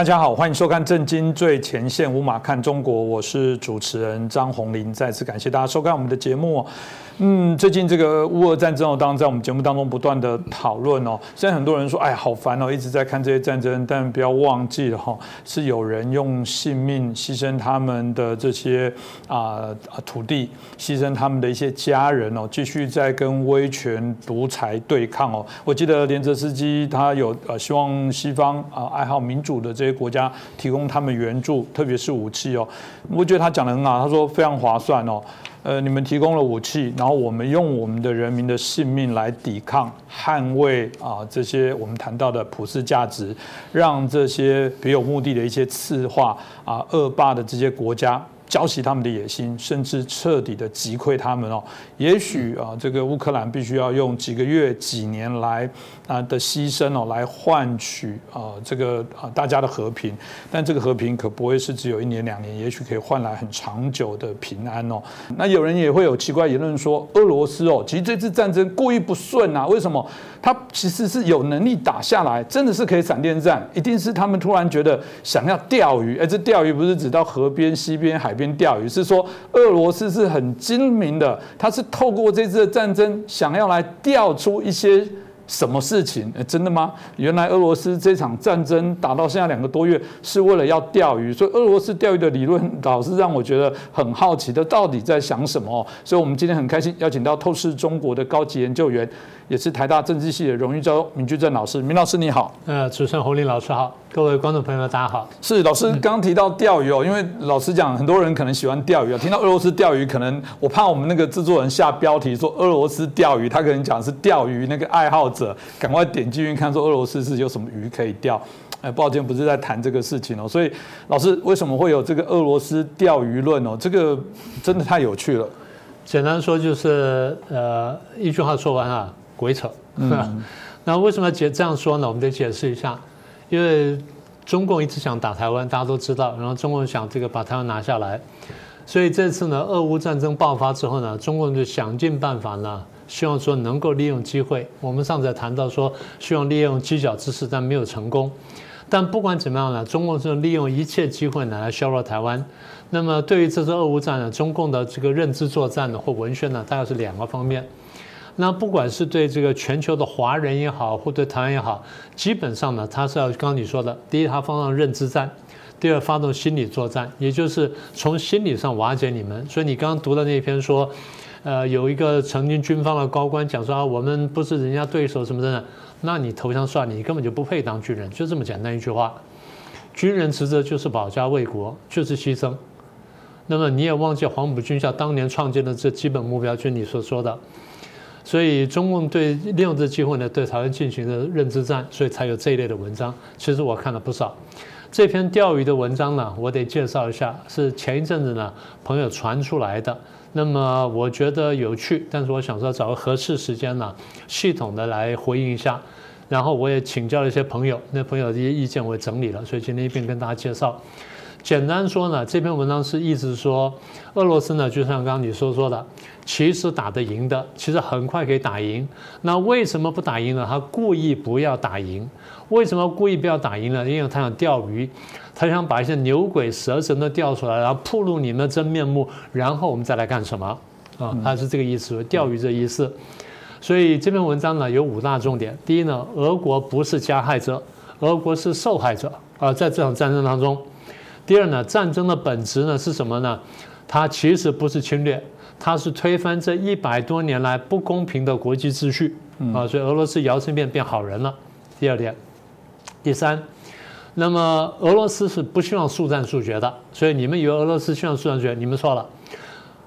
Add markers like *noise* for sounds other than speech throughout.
大家好，欢迎收看《震惊最前线》，无马看中国，我是主持人张宏林。再次感谢大家收看我们的节目。嗯，最近这个乌俄战争哦，当然在我们节目当中不断的讨论哦。现在很多人说，哎，好烦哦，一直在看这些战争，但不要忘记了哈，是有人用性命牺牲他们的这些啊土地，牺牲他们的一些家人哦，继续在跟威权独裁对抗哦。我记得连泽斯基他有呃希望西方啊爱好民主的这国家提供他们援助，特别是武器哦。我觉得他讲的很好，他说非常划算哦。呃，你们提供了武器，然后我们用我们的人民的性命来抵抗、捍卫啊这些我们谈到的普世价值，让这些别有目的的一些次化啊恶霸的这些国家。浇熄他们的野心，甚至彻底的击溃他们哦。也许啊，这个乌克兰必须要用几个月、几年来啊的牺牲哦，来换取啊这个啊大家的和平。但这个和平可不会是只有一年两年，也许可以换来很长久的平安哦。那有人也会有奇怪言论说，俄罗斯哦，其实这次战争故意不顺啊？为什么？他其实是有能力打下来，真的是可以闪电战，一定是他们突然觉得想要钓鱼。哎，这钓鱼不是指到河边、溪边、海边钓鱼，是说俄罗斯是很精明的，他是透过这次的战争想要来钓出一些。什么事情？真的吗？原来俄罗斯这场战争打到现在两个多月，是为了要钓鱼。所以俄罗斯钓鱼的理论，老是让我觉得很好奇的，到底在想什么？所以我们今天很开心邀请到透视中国的高级研究员，也是台大政治系的荣誉教授闵居正老师。闵老师你好。呃，主持人洪林老师好。各位观众朋友们，大家好。是老师刚提到钓鱼哦，因为老实讲，很多人可能喜欢钓鱼啊。听到俄罗斯钓鱼，可能我怕我们那个制作人下标题说俄罗斯钓鱼，他可能讲是钓鱼那个爱好者，赶快点进去看说俄罗斯是有什么鱼可以钓。哎，抱歉，不是在谈这个事情哦。所以老师为什么会有这个俄罗斯钓鱼论哦？这个真的太有趣了。简单说就是呃一句话说完啊，鬼扯。嗯。*laughs* 那为什么解这样说呢？我们得解释一下。因为中共一直想打台湾，大家都知道，然后中共想这个把台湾拿下来，所以这次呢，俄乌战争爆发之后呢，中共就想尽办法呢，希望说能够利用机会。我们上次谈到说，希望利用犄角之势，但没有成功。但不管怎么样呢，中共是利用一切机会呢来削弱台湾。那么对于这次俄乌战呢，中共的这个认知作战呢或文宣呢，大概是两个方面。那不管是对这个全球的华人也好，或对台湾也好，基本上呢，他是要刚你说的，第一，他发动认知战；第二，发动心理作战，也就是从心理上瓦解你们。所以你刚刚读的那篇说，呃，有一个曾经军方的高官讲说啊，我们不是人家对手什么的，那你投降算了，你根本就不配当军人，就这么简单一句话。军人职责就是保家卫国，就是牺牲。那么你也忘记黄埔军校当年创建的这基本目标，就是你所说的。所以中共对利用这机会呢，对台湾进行的认知战，所以才有这一类的文章。其实我看了不少，这篇钓鱼的文章呢，我得介绍一下，是前一阵子呢朋友传出来的。那么我觉得有趣，但是我想说找个合适时间呢，系统的来回应一下。然后我也请教了一些朋友，那朋友这些意见我也整理了，所以今天一并跟大家介绍。简单说呢，这篇文章是意思说，俄罗斯呢，就像刚刚你所说的，其实打得赢的，其实很快可以打赢。那为什么不打赢呢？他故意不要打赢。为什么故意不要打赢呢？因为他想钓鱼，他想把一些牛鬼蛇神都钓出来，然后暴露你们的真面目，然后我们再来干什么？啊，他是这个意思，钓鱼这意思。所以这篇文章呢有五大重点。第一呢，俄国不是加害者，俄国是受害者啊，在这场战争当中。第二呢，战争的本质呢是什么呢？它其实不是侵略，它是推翻这一百多年来不公平的国际秩序啊！所以俄罗斯摇身变变好人了。第二点，第三，那么俄罗斯是不希望速战速决的，所以你们以为俄罗斯希望速战速决，你们错了。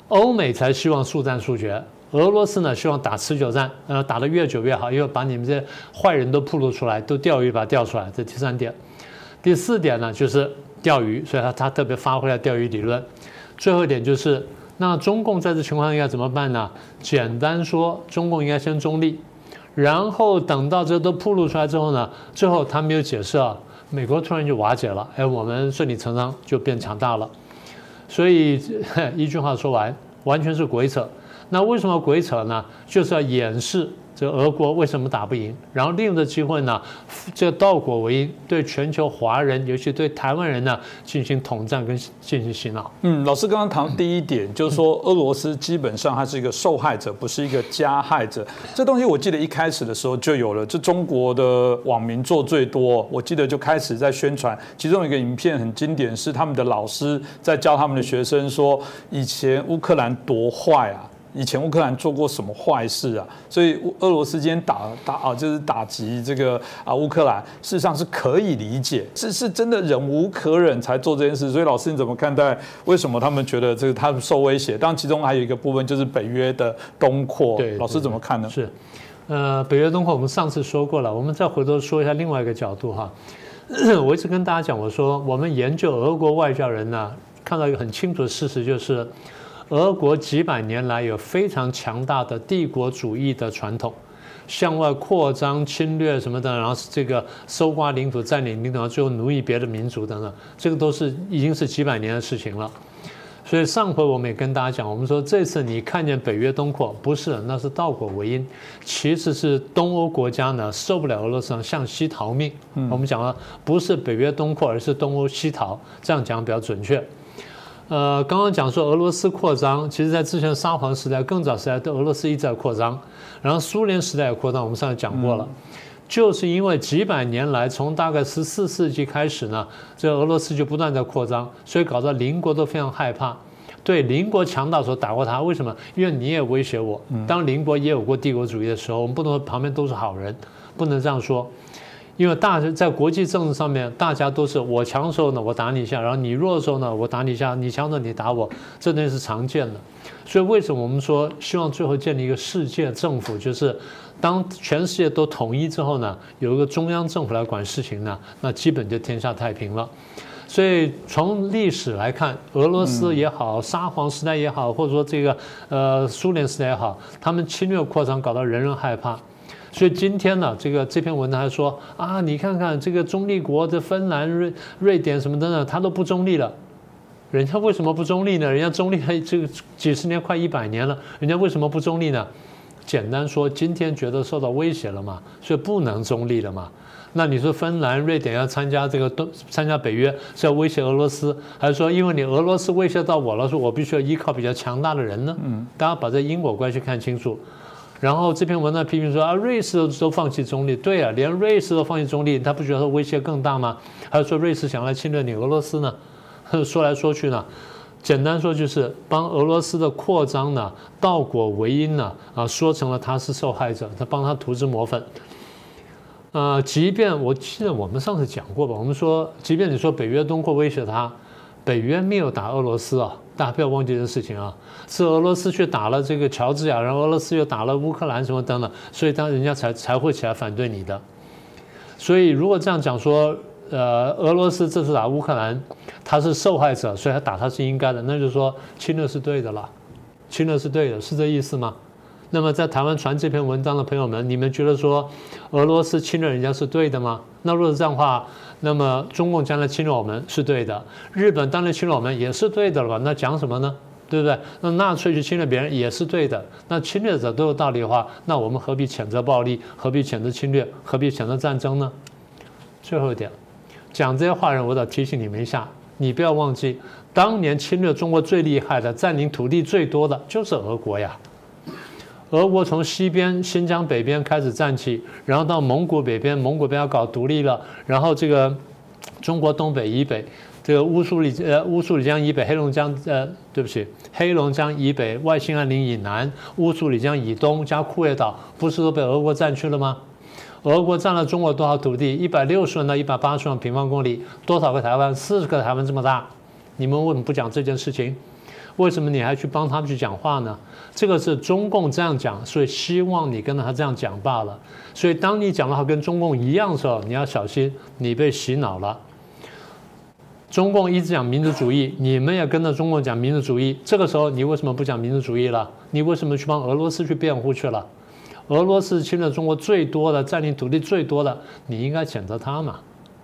欧美才希望速战速决，俄罗斯呢希望打持久战，呃，打得越久越好，因为把你们这些坏人都暴露出来，都钓鱼把它钓出来。这第三点，第四点呢就是。钓鱼，所以他他特别发挥了钓鱼理论。最后一点就是，那中共在这情况下应该怎么办呢？简单说，中共应该先中立，然后等到这都暴露出来之后呢，最后他没有解释啊，美国突然就瓦解了，哎，我们顺理成章就变强大了。所以 *laughs* 一句话说完，完全是鬼扯。那为什么鬼扯呢？就是要掩饰。这俄国为什么打不赢？然后利用这机会呢，这倒果为因，对全球华人，尤其对台湾人呢，进行统战跟进行洗脑。嗯，老师刚刚谈第一点，就是说俄罗斯基本上它是一个受害者，不是一个加害者。这东西我记得一开始的时候就有了，这中国的网民做最多，我记得就开始在宣传。其中一个影片很经典，是他们的老师在教他们的学生说，以前乌克兰多坏啊。以前乌克兰做过什么坏事啊？所以俄罗斯今天打打啊，就是打击这个啊乌克兰，事实上是可以理解，是是真的忍无可忍才做这件事。所以老师你怎么看待？为什么他们觉得这个他们受威胁？当然其中还有一个部分就是北约的东扩。对，老师怎么看呢？是，呃，北约东扩我们上次说过了，我们再回头说一下另外一个角度哈。*coughs* 我一直跟大家讲，我说我们研究俄国外交人呢，看到一个很清楚的事实就是。俄国几百年来有非常强大的帝国主义的传统，向外扩张、侵略什么的，然后这个搜刮领土、占领领土，最后奴役别的民族等等，这个都是已经是几百年的事情了。所以上回我们也跟大家讲，我们说这次你看见北约东扩，不是那是倒果为因，其实是东欧国家呢受不了俄罗斯向西逃命。我们讲了，不是北约东扩，而是东欧西逃，这样讲比较准确。呃，刚刚讲说俄罗斯扩张，其实在之前沙皇时代、更早时代，都俄罗斯一直在扩张。然后苏联时代也扩张，我们上次讲过了，就是因为几百年来，从大概十四世纪开始呢，这俄罗斯就不断在扩张，所以搞得邻国都非常害怕。对邻国强大时候打过他，为什么？因为你也威胁我。当邻国也有过帝国主义的时候，我们不能说旁边都是好人，不能这样说。因为大在国际政治上面，大家都是我强的时候呢，我打你一下；然后你弱的时候呢，我打你一下。你强的时候你打我，这东西是常见的。所以为什么我们说希望最后建立一个世界政府，就是当全世界都统一之后呢，有一个中央政府来管事情呢，那基本就天下太平了。所以从历史来看，俄罗斯也好，沙皇时代也好，或者说这个呃苏联时代也好，他们侵略扩张搞到人人害怕。所以今天呢，这个这篇文章还说啊，你看看这个中立国的芬兰、瑞瑞典什么等等，它都不中立了。人家为什么不中立呢？人家中立还这个几十年、快一百年了，人家为什么不中立呢？简单说，今天觉得受到威胁了嘛，所以不能中立了嘛。那你说芬兰、瑞典要参加这个东参加北约是要威胁俄罗斯，还是说因为你俄罗斯威胁到我了，说我必须要依靠比较强大的人呢？嗯，大家把这因果关系看清楚。然后这篇文章批评说啊，瑞士都都放弃中立，对啊，连瑞士都放弃中立，他不觉得威胁更大吗？还是说瑞士想来侵略你俄罗斯呢？*laughs* 说来说去呢，简单说就是帮俄罗斯的扩张呢，倒果为因呢，啊，说成了他是受害者，他帮他涂脂抹粉。呃，即便我记得我们上次讲过吧，我们说，即便你说北约东扩威胁他。北约没有打俄罗斯啊，大家不要忘记这件事情啊，是俄罗斯去打了这个乔治亚，然后俄罗斯又打了乌克兰什么等等，所以当人家才才会起来反对你的。所以如果这样讲说，呃，俄罗斯这次打乌克兰，他是受害者，所以他打他是应该的，那就是说侵略是对的了，侵略是对的，是这意思吗？那么在台湾传这篇文章的朋友们，你们觉得说俄罗斯侵略人家是对的吗？那如果是这样的话，那么中共将来侵略我们是对的，日本当年侵略我们也是对的了吧？那讲什么呢？对不对？那纳粹去侵略别人也是对的。那侵略者都有道理的话，那我们何必谴责暴力？何必谴责侵略？何必谴责战争呢？最后一点，讲这些话人，我得提醒你们一下，你不要忘记，当年侵略中国最厉害的、占领土地最多的就是俄国呀。俄国从西边新疆北边开始站起，然后到蒙古北边，蒙古边要搞独立了，然后这个中国东北以北，这个乌苏里呃乌苏里江以北，黑龙江呃对不起，黑龙江以北，外兴安岭以南，乌苏里江以东加库页岛，不是都被俄国占去了吗？俄国占了中国多少土地？一百六十万到一百八十万平方公里，多少个台湾？四十个台湾这么大，你们为什么不讲这件事情？为什么你还去帮他们去讲话呢？这个是中共这样讲，所以希望你跟着他这样讲罢了。所以当你讲的话跟中共一样的时候，你要小心，你被洗脑了。中共一直讲民族主义，你们也跟着中共讲民族主义。这个时候你为什么不讲民族主义了？你为什么去帮俄罗斯去辩护去了？俄罗斯侵略中国最多的，占领土地最多的，你应该谴责他嘛？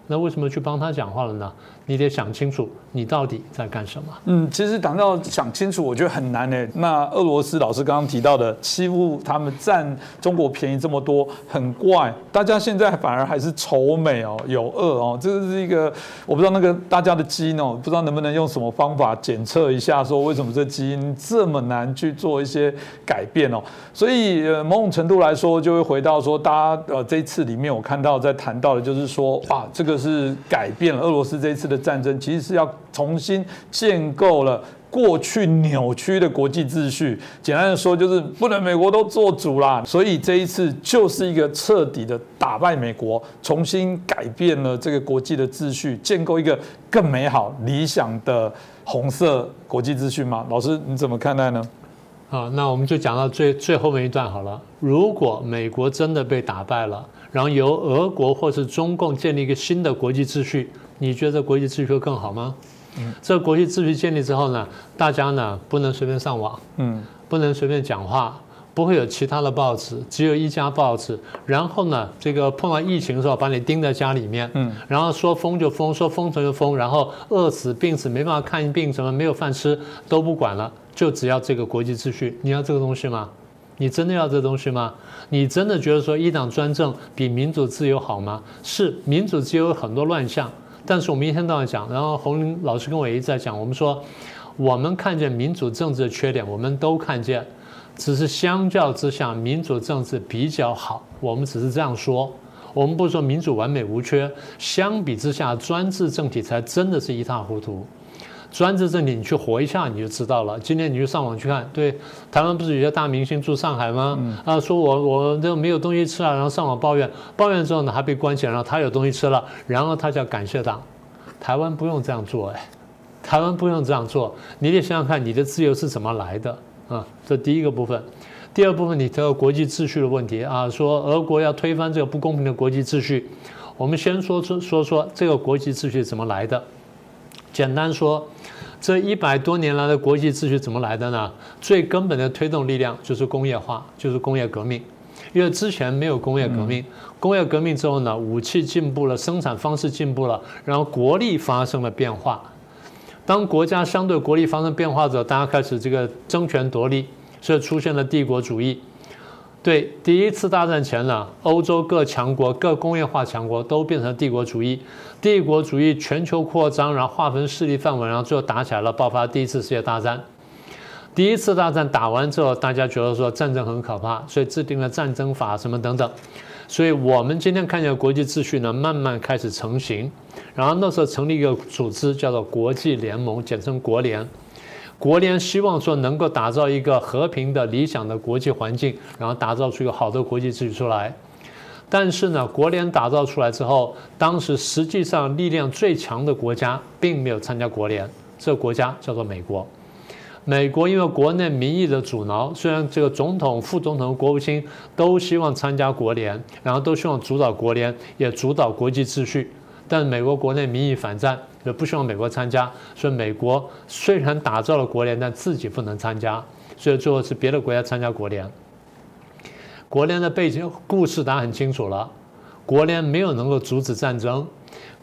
那为什么去帮他讲话了呢？你得想清楚，你到底在干什么？嗯，其实谈到想清楚，我觉得很难诶。那俄罗斯老师刚刚提到的欺负他们占中国便宜这么多，很怪。大家现在反而还是仇美哦，有恶哦，这个是一个我不知道那个大家的基因哦，不知道能不能用什么方法检测一下，说为什么这基因这么难去做一些改变哦。所以呃，某种程度来说，就会回到说，大家呃这一次里面我看到在谈到的就是说，哇，这个是改变了俄罗斯这一次的。战争其实是要重新建构了过去扭曲的国际秩序。简单的说，就是不能美国都做主啦。所以这一次就是一个彻底的打败美国，重新改变了这个国际的秩序，建构一个更美好、理想的红色国际秩序吗？老师，你怎么看待呢？好，那我们就讲到最最后面一段好了。如果美国真的被打败了，然后由俄国或是中共建立一个新的国际秩序。你觉得国际秩序会更好吗？嗯，这个国际秩序建立之后呢，大家呢不能随便上网，嗯，不能随便讲话，不会有其他的报纸，只有一家报纸。然后呢，这个碰到疫情的时候，把你钉在家里面，嗯，然后说封就封，说封城就封，然后饿死、病死，没办法看病，什么没有饭吃都不管了，就只要这个国际秩序。你要这个东西吗？你真的要这东西吗？你真的觉得说一党专政比民主自由好吗？是，民主自由有很多乱象。但是我们一天到晚讲，然后洪林老师跟我一直在讲，我们说，我们看见民主政治的缺点，我们都看见，只是相较之下，民主政治比较好。我们只是这样说，我们不是说民主完美无缺，相比之下，专制政体才真的是一塌糊涂。专制政体，你去活一下你就知道了。今天你就上网去看，对，台湾不是有些大明星住上海吗？啊，说我我这没有东西吃啊，然后上网抱怨，抱怨之后呢还被关起来，然后他有东西吃了，然后他就要感谢党。台湾不用这样做哎，台湾不用这样做，你得想想看你的自由是怎么来的啊？这第一个部分，第二部分你提到国际秩序的问题啊，说俄国要推翻这个不公平的国际秩序，我们先说说说说这个国际秩序怎么来的，简单说。这一百多年来的国际秩序怎么来的呢？最根本的推动力量就是工业化，就是工业革命。因为之前没有工业革命，工业革命之后呢，武器进步了，生产方式进步了，然后国力发生了变化。当国家相对国力发生变化之后，大家开始这个争权夺利，所以出现了帝国主义。对，第一次大战前呢，欧洲各强国、各工业化强国都变成帝国主义，帝国主义全球扩张，然后划分势力范围，然后最后打起来了，爆发第一次世界大战。第一次大战打完之后，大家觉得说战争很可怕，所以制定了战争法什么等等。所以我们今天看见国际秩序呢，慢慢开始成型。然后那时候成立一个组织，叫做国际联盟，简称国联。国联希望说能够打造一个和平的理想的国际环境，然后打造出一个好的国际秩序出来。但是呢，国联打造出来之后，当时实际上力量最强的国家并没有参加国联，这个国家叫做美国。美国因为国内民意的阻挠，虽然这个总统、副总统、国务卿都希望参加国联，然后都希望主导国联，也主导国际秩序。但美国国内民意反战，也不希望美国参加，所以美国虽然打造了国联，但自己不能参加，所以最后是别的国家参加国联。国联的背景故事大家很清楚了，国联没有能够阻止战争，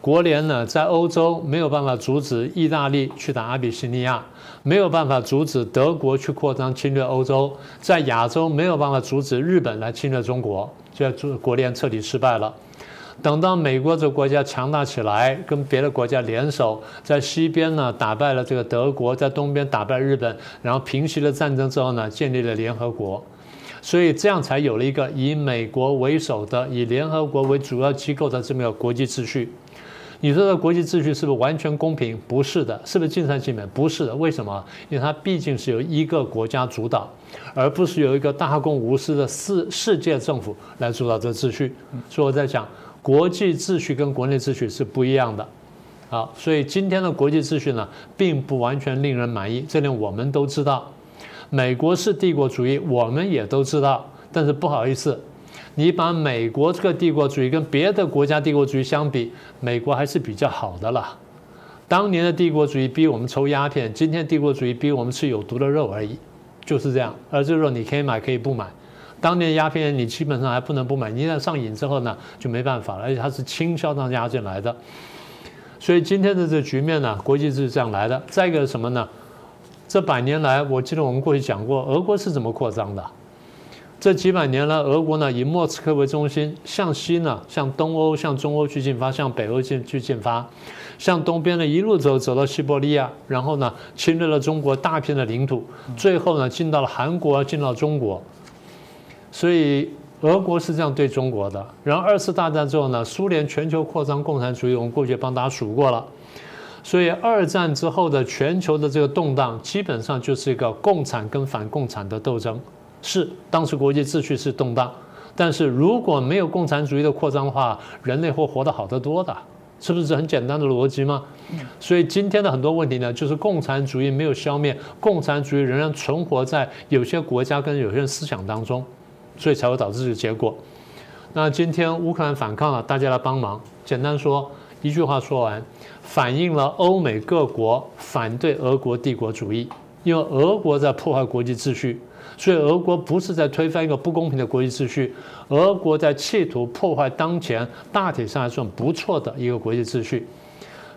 国联呢在欧洲没有办法阻止意大利去打阿比西尼亚，没有办法阻止德国去扩张侵略欧洲，在亚洲没有办法阻止日本来侵略中国，所以国联彻底失败了。等到美国这个国家强大起来，跟别的国家联手，在西边呢打败了这个德国，在东边打败日本，然后平息了战争之后呢，建立了联合国，所以这样才有了一个以美国为首的、以联合国为主要机构的这么一个国际秩序。你说的国际秩序是不是完全公平？不是的，是不是尽善尽美？不是的。为什么？因为它毕竟是由一个国家主导，而不是由一个大公无私的世世界政府来主导这个秩序。所以我在讲。国际秩序跟国内秩序是不一样的，好，所以今天的国际秩序呢，并不完全令人满意，这点我们都知道。美国是帝国主义，我们也都知道，但是不好意思，你把美国这个帝国主义跟别的国家帝国主义相比，美国还是比较好的了。当年的帝国主义逼我们抽鸦片，今天帝国主义逼我们吃有毒的肉而已，就是这样。而这肉你可以买，可以不买。当年鸦片你基本上还不能不买，你一旦上瘾之后呢，就没办法了，而且它是倾销当鸦进来的，所以今天的这局面呢，国际是这样来的。再一个什么呢？这百年来，我记得我们过去讲过，俄国是怎么扩张的？这几百年来，俄国呢以莫斯科为中心，向西呢向东欧、向中欧去进发，向北欧进去进发，向东边呢一路走走到西伯利亚，然后呢侵略了中国大片的领土，最后呢进到了韩国，进到中国。所以俄国是这样对中国的。然后二次大战之后呢，苏联全球扩张共产主义，我们过去帮大家数过了。所以二战之后的全球的这个动荡，基本上就是一个共产跟反共产的斗争。是当时国际秩序是动荡，但是如果没有共产主义的扩张的话，人类会活得好得多的，是不是很简单的逻辑吗？所以今天的很多问题呢，就是共产主义没有消灭，共产主义仍然存活在有些国家跟有些人思想当中，所以才会导致这个结果。那今天乌克兰反抗了，大家来帮忙。简单说一句话说完，反映了欧美各国反对俄国帝国主义，因为俄国在破坏国际秩序。所以，俄国不是在推翻一个不公平的国际秩序，俄国在企图破坏当前大体上还算不错的一个国际秩序。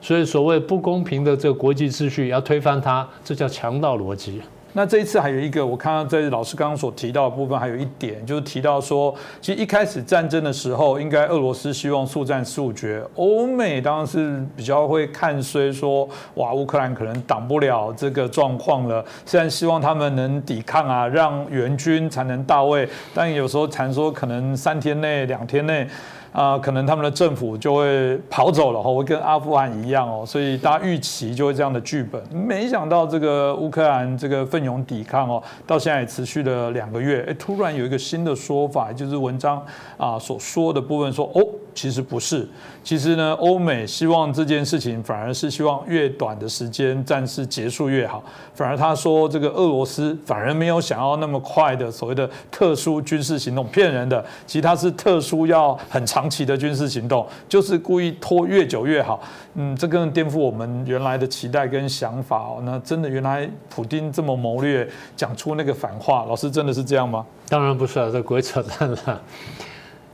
所以，所谓不公平的这个国际秩序要推翻它，这叫强盗逻辑。那这一次还有一个，我看到在老师刚刚所提到的部分，还有一点就是提到说，其实一开始战争的时候，应该俄罗斯希望速战速决，欧美当然是比较会看衰，说哇，乌克兰可能挡不了这个状况了，虽然希望他们能抵抗啊，让援军才能到位，但有时候传说可能三天内、两天内。啊，可能他们的政府就会跑走了，会跟阿富汗一样哦，所以大家预期就会这样的剧本。没想到这个乌克兰这个奋勇抵抗哦，到现在也持续了两个月，哎，突然有一个新的说法，就是文章啊所说的部分说哦。其实不是，其实呢，欧美希望这件事情反而是希望越短的时间战事结束越好。反而他说这个俄罗斯反而没有想要那么快的所谓的特殊军事行动，骗人的。其实他是特殊要很长期的军事行动，就是故意拖越久越好。嗯，这更颠覆我们原来的期待跟想法哦。那真的原来普京这么谋略，讲出那个反话，老师真的是这样吗？当然不是啊，这鬼扯淡了。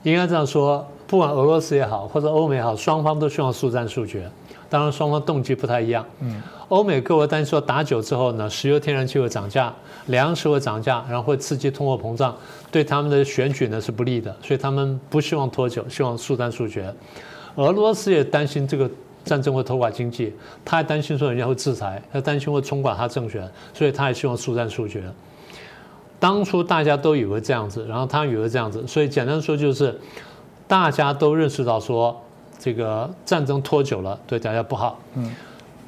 应该这样说。不管俄罗斯也好，或者欧美也好，双方都希望速战速决。当然，双方动机不太一样。嗯，欧美各国担心说打久之后呢，石油、天然气会涨价，粮食会涨价，然后会刺激通货膨胀，对他们的选举呢是不利的，所以他们不希望拖久，希望速战速决。俄罗斯也担心这个战争会拖垮经济，他还担心说人家会制裁，他担心会冲垮他政权，所以他也希望速战速决。当初大家都以为这样子，然后他以为这样子，所以简单说就是。大家都认识到说，这个战争拖久了对大家不好。嗯，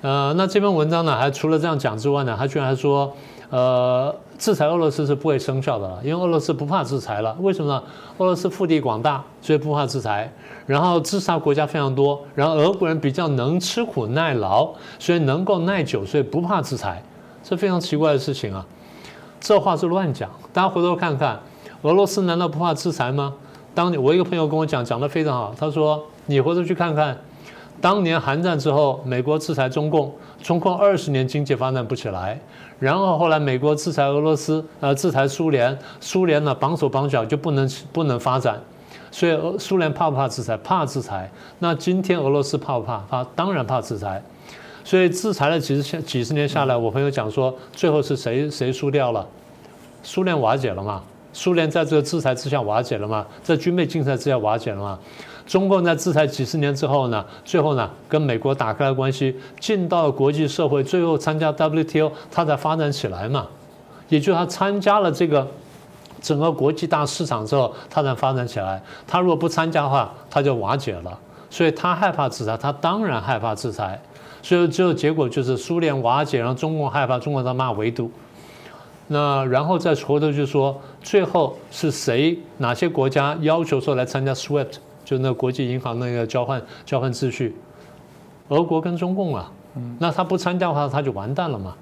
呃，那这篇文章呢，还除了这样讲之外呢，他居然还说，呃，制裁俄罗斯是不会生效的了，因为俄罗斯不怕制裁了。为什么呢？俄罗斯腹地广大，所以不怕制裁。然后自杀国家非常多，然后俄国人比较能吃苦耐劳，所以能够耐久，所以不怕制裁。这非常奇怪的事情啊！这话是乱讲。大家回头看看，俄罗斯难道不怕制裁吗？当年我一个朋友跟我讲，讲得非常好。他说：“你回头去看看，当年韩战之后，美国制裁中共，中共二十年经济发展不起来。然后后来美国制裁俄罗斯，呃，制裁苏联，苏联呢绑手绑脚就不能不能发展。所以苏联怕不怕制裁？怕制裁。那今天俄罗斯怕不怕？怕，当然怕制裁。所以制裁了几十几十年下来，我朋友讲说，最后是谁谁输掉了？苏联瓦解了嘛？”苏联在这个制裁之下瓦解了吗？在军备竞赛之下瓦解了吗？中共在制裁几十年之后呢？最后呢，跟美国打开了关系，进到了国际社会，最后参加 WTO，它才发展起来嘛。也就是他参加了这个整个国际大市场之后，它才发展起来。他如果不参加的话，他就瓦解了。所以他害怕制裁，他当然害怕制裁。所以最后结果就是苏联瓦解，然后中共害怕，中国在骂围堵。那然后再回头就说，最后是谁哪些国家要求说来参加 SWIFT，就那国际银行那个交换交换秩序，俄国跟中共啊，那他不参加的话他就完蛋了嘛。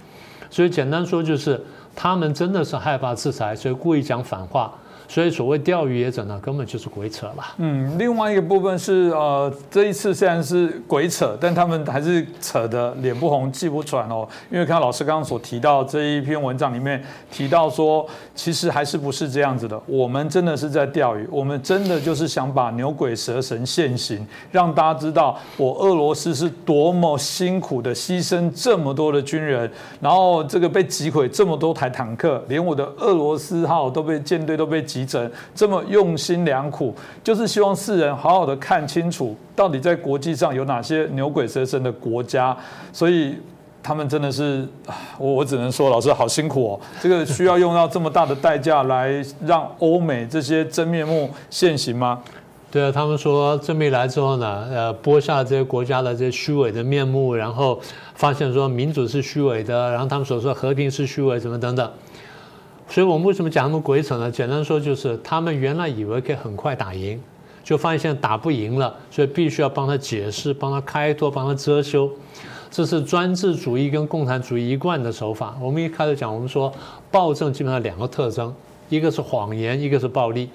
所以简单说就是他们真的是害怕制裁，所以故意讲反话。所以所谓钓鱼也者呢，根本就是鬼扯了。嗯，另外一个部分是呃，这一次虽然是鬼扯，但他们还是扯的脸不红气不喘哦。因为看老师刚刚所提到这一篇文章里面提到说，其实还是不是这样子的。我们真的是在钓鱼，我们真的就是想把牛鬼蛇神现形，让大家知道我俄罗斯是多么辛苦的牺牲这么多的军人，然后这个被击毁这么多台坦克，连我的俄罗斯号都被舰队都被。急诊这么用心良苦，就是希望世人好好的看清楚，到底在国际上有哪些牛鬼蛇神的国家。所以他们真的是，我我只能说，老师好辛苦哦。这个需要用到这么大的代价来让欧美这些真面目现形吗？对啊，他们说这么一来之后呢，呃，剥下这些国家的这些虚伪的面目，然后发现说民主是虚伪的，然后他们所说和平是虚伪，什么等等。所以我们为什么讲他们鬼扯呢？简单说就是他们原来以为可以很快打赢，就发现现在打不赢了，所以必须要帮他解释、帮他开脱、帮他遮羞。这是专制主义跟共产主义一贯的手法。我们一开始讲，我们说暴政基本上两个特征，一个是谎言，一个是暴力。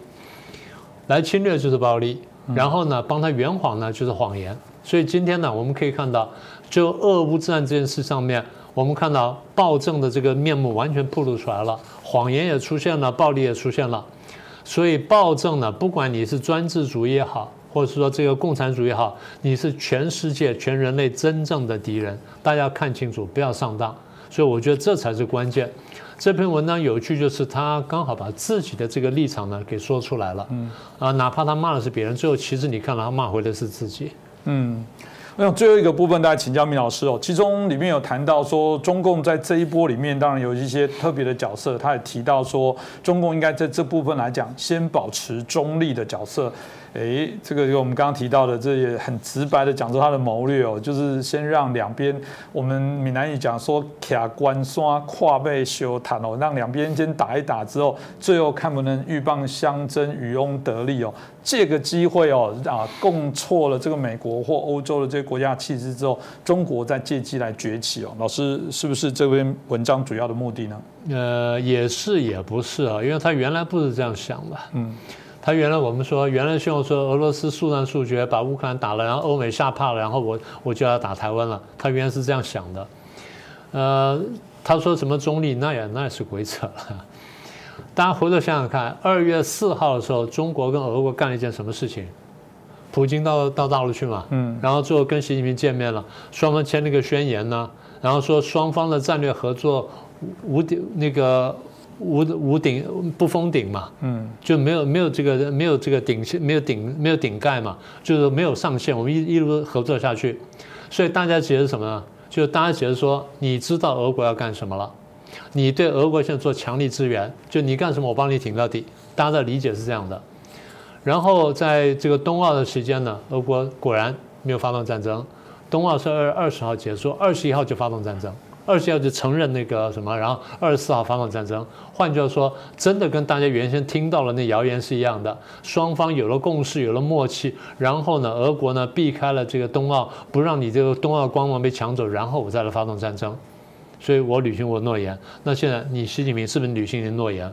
来侵略就是暴力，然后呢帮他圆谎呢就是谎言。所以今天呢，我们可以看到，就俄乌战这件事上面。我们看到暴政的这个面目完全暴露出来了，谎言也出现了，暴力也出现了，所以暴政呢，不管你是专制主义也好，或者是说这个共产主义也好，你是全世界全人类真正的敌人，大家看清楚，不要上当。所以我觉得这才是关键。这篇文章有趣，就是他刚好把自己的这个立场呢给说出来了。嗯啊，哪怕他骂的是别人，最后其实你看了他骂回的是自己。嗯。那最后一个部分，大家请教米老师哦。其中里面有谈到说，中共在这一波里面，当然有一些特别的角色。他也提到说，中共应该在这部分来讲，先保持中立的角色。哎，这个就我们刚刚提到的，这也很直白的讲出他的谋略哦，就是先让两边，我们闽南语讲说卡关刷跨背修谈哦，让两边先打一打之后，最后看不能鹬蚌相争，渔翁得利哦，借个机会哦啊，共错了这个美国或欧洲的这些国家气势之后，中国再借机来崛起哦。老师是不是这篇文章主要的目的呢？呃，也是也不是啊，因为他原来不是这样想的，嗯。他原来我们说，原来希望说俄罗斯速战速决把乌克兰打了，然后欧美吓怕了，然后我我就要打台湾了。他原来是这样想的。呃，他说什么中立，那也那也是鬼扯了。大家回头想想看，二月四号的时候，中国跟俄国干了一件什么事情？普京到到大陆去嘛，嗯，然后最后跟习近平见面了，双方签了个宣言呢，然后说双方的战略合作无顶那个。无无顶不封顶嘛，嗯，就没有没有这个没有这个顶线没有顶没有顶盖嘛，就是没有上限，我们一一路合作下去，所以大家觉得什么呢？就大家觉得说，你知道俄国要干什么了，你对俄国现在做强力支援，就你干什么我帮你挺到底，大家的理解是这样的。然后在这个冬奥的时间呢，俄国果然没有发动战争，冬奥是二二十号结束，二十一号就发动战争。二十号就承认那个什么，然后二十四号发动战争。换句话说，真的跟大家原先听到了那谣言是一样的。双方有了共识，有了默契，然后呢，俄国呢避开了这个冬奥，不让你这个冬奥光芒被抢走，然后我再来发动战争。所以我履行我诺言。那现在你习近平是不是履行你的诺言？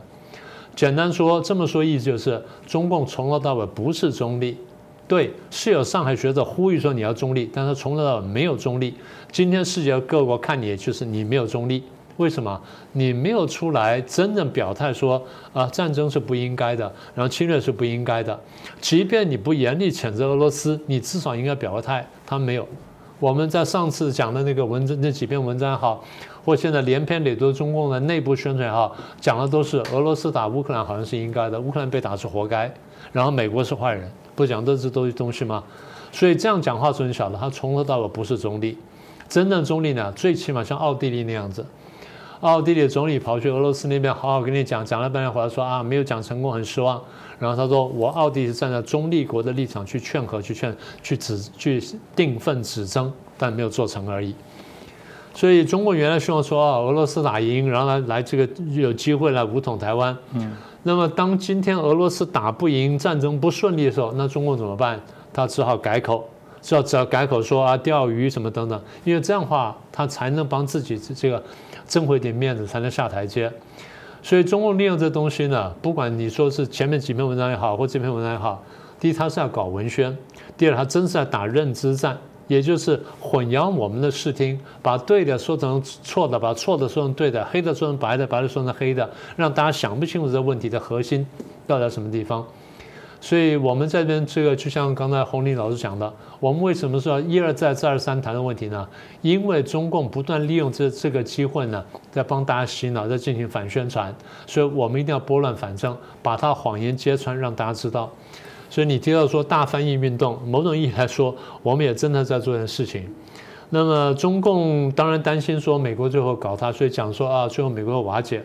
简单说，这么说意思就是，中共从头到尾不是中立。对，是有上海学者呼吁说你要中立，但是从头到尾没有中立。今天世界各国看你，就是你没有中立。为什么？你没有出来真正表态说啊，战争是不应该的，然后侵略是不应该的。即便你不严厉谴责俄罗斯，你至少应该表个态。他没有。我们在上次讲的那个文章，那几篇文章也好，或现在连篇累牍中共的内部宣传也好，讲的都是俄罗斯打乌克兰好像是应该的，乌克兰被打是活该，然后美国是坏人。不讲都是东东西吗？所以这样讲话是很小的。他从头到尾不是中立，真正中立呢，最起码像奥地利那样子。奥地利的总理跑去俄罗斯那边好好跟你讲，讲了半天回来说啊，没有讲成功，很失望。然后他说，我奥地利是站在中立国的立场去劝和，去劝，去指，去定份指征，但没有做成而已。所以中国原来希望说啊，俄罗斯打赢，然后来来这个有机会来武统台湾。嗯。那么，当今天俄罗斯打不赢、战争不顺利的时候，那中共怎么办？他只好改口，只要只要改口说啊，钓鱼什么等等，因为这样的话，他才能帮自己这个挣回点面子，才能下台阶。所以中共利用这东西呢，不管你说是前面几篇文章也好，或这篇文章也好，第一他是要搞文宣，第二他真是要打认知战，也就是混淆我们的视听，把对的说成错的，把错的说成对的，黑的说成白的，白的说成黑的，让大家想不清楚这问题的核心到底在什么地方。所以我们这边这个就像刚才洪林老师讲的，我们为什么说一而再再而三谈的问题呢？因为中共不断利用这这个机会呢，在帮大家洗脑，在进行反宣传，所以我们一定要拨乱反正，把他谎言揭穿，让大家知道。所以你提到说大翻译运动，某种意义来说，我们也真的在做这件事情。那么中共当然担心说美国最后搞他，所以讲说啊，最后美国瓦解。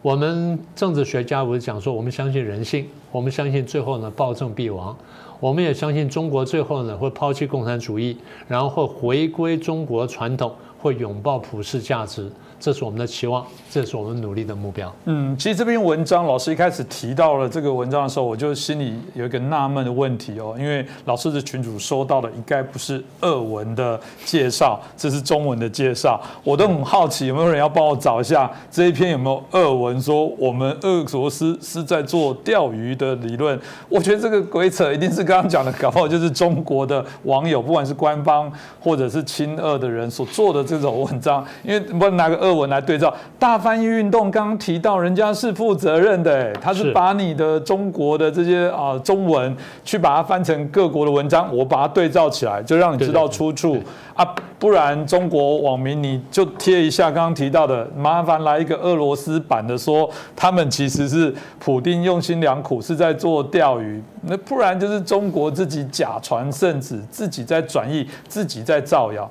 我们政治学家不是讲说，我们相信人性，我们相信最后呢暴政必亡，我们也相信中国最后呢会抛弃共产主义，然后回归中国传统，会拥抱普世价值。这是我们的期望，这是我们努力的目标。嗯，其实这篇文章老师一开始提到了这个文章的时候，我就心里有一个纳闷的问题哦，因为老师的群主收到的应该不是俄文的介绍，这是中文的介绍，我都很好奇有没有人要帮我找一下这一篇有没有俄文说我们俄罗斯是在做钓鱼的理论？我觉得这个鬼扯，一定是刚刚讲的，搞不好就是中国的网友，不管是官方或者是亲俄的人所做的这种文章，因为不拿个俄。文来对照大翻译运动，刚刚提到人家是负责任的，他是把你的中国的这些啊中文去把它翻成各国的文章，我把它对照起来，就让你知道出处。啊，不然中国网民你就贴一下刚刚提到的，麻烦来一个俄罗斯版的，说他们其实是普丁用心良苦，是在做钓鱼，那不然就是中国自己假传圣旨，自己在转译，自己在造谣。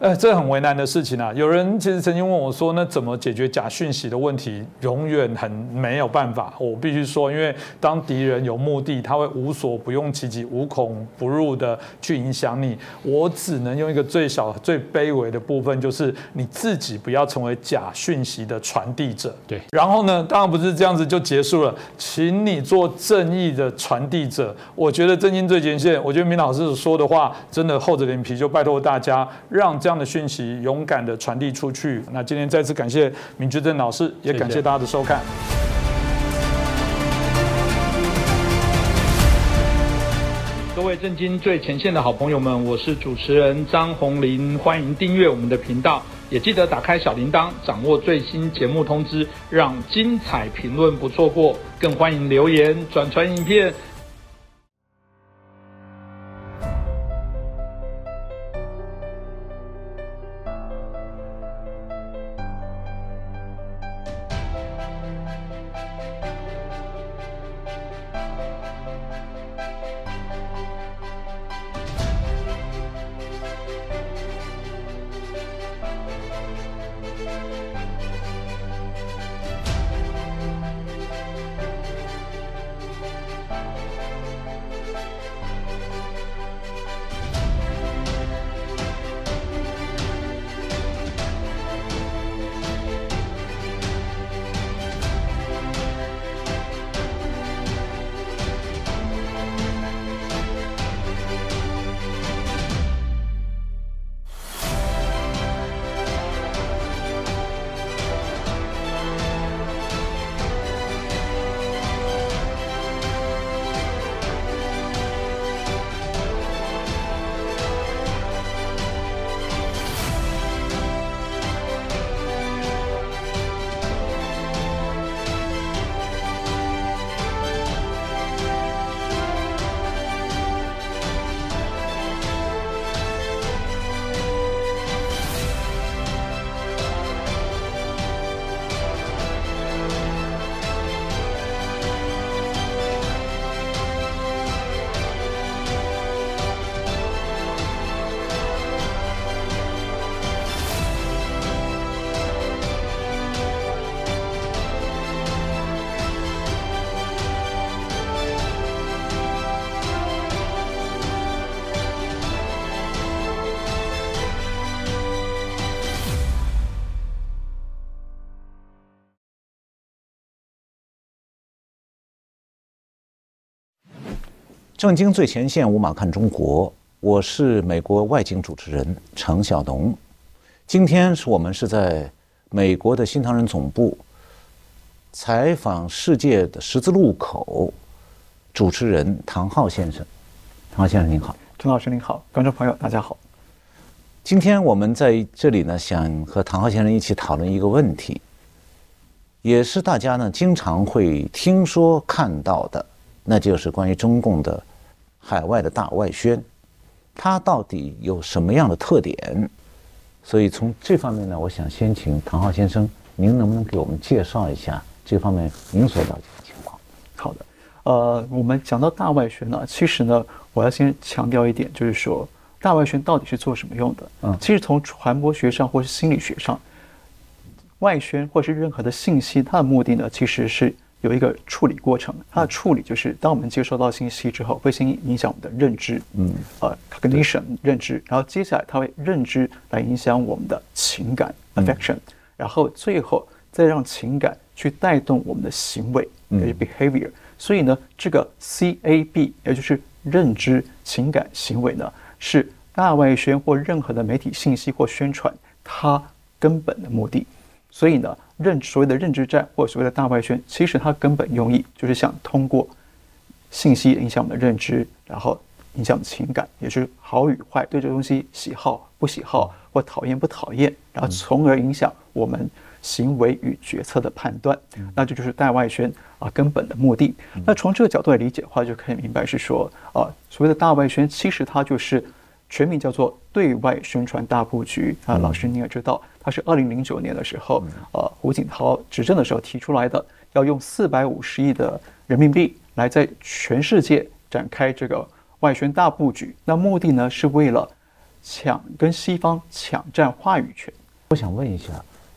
呃，这很为难的事情啊！有人其实曾经问我说：“那怎么解决假讯息的问题？”永远很没有办法。我必须说，因为当敌人有目的，他会无所不用其极、无孔不入的去影响你。我只能用一个最小、最卑微的部分，就是你自己不要成为假讯息的传递者。对。然后呢，当然不是这样子就结束了，请你做正义的传递者。我觉得正经最前线，我觉得明老师说的话真的厚着脸皮，就拜托大家让这。这样的讯息勇敢的传递出去。那今天再次感谢明居正老师，也感谢大家的收看。各位震惊最前线的好朋友们，我是主持人张宏林，欢迎订阅我们的频道，也记得打开小铃铛，掌握最新节目通知，让精彩评论不错过。更欢迎留言转传影片。正经最前线，无马看中国，我是美国外景主持人程晓农。今天是我们是在美国的新唐人总部采访世界的十字路口，主持人唐浩先生。唐浩先生您好，陈老师您好，观众朋友大家好。今天我们在这里呢，想和唐浩先生一起讨论一个问题，也是大家呢经常会听说看到的，那就是关于中共的海外的大外宣，它到底有什么样的特点？所以从这方面呢，我想先请唐浩先生，您能不能给我们介绍一下这方面您所了解的情况？好的，呃，我们讲到大外宣呢，其实呢，我要先强调一点，就是说大外宣到底是做什么用的？嗯，其实从传播学上或是心理学上，外宣或是任何的信息，它的目的呢，其实是。有一个处理过程，它的处理就是当我们接收到信息之后，会先影响我们的认知，嗯，呃，cognition 认知，然后接下来它会认知来影响我们的情感 affection，然后最后再让情感去带动我们的行为，就是 behavior。所以呢，这个 C A B 也就是认知、情感、行为呢，是大外宣或任何的媒体信息或宣传它根本的目的。所以呢。认所谓的认知战或所谓的大外宣，其实它根本用意就是想通过信息影响我们的认知，然后影响情感，也就是好与坏，对这个东西喜好不喜好或讨厌不讨厌，然后从而影响我们行为与决策的判断。那这就是大外宣啊根本的目的。那从这个角度来理解的话，就可以明白是说啊，所谓的大外宣，其实它就是全名叫做对外宣传大布局啊。老师你也知道。它是二零零九年的时候，呃，胡锦涛执政的时候提出来的，要用四百五十亿的人民币来在全世界展开这个外宣大布局。那目的呢，是为了抢跟西方抢占话语权。我想问一下，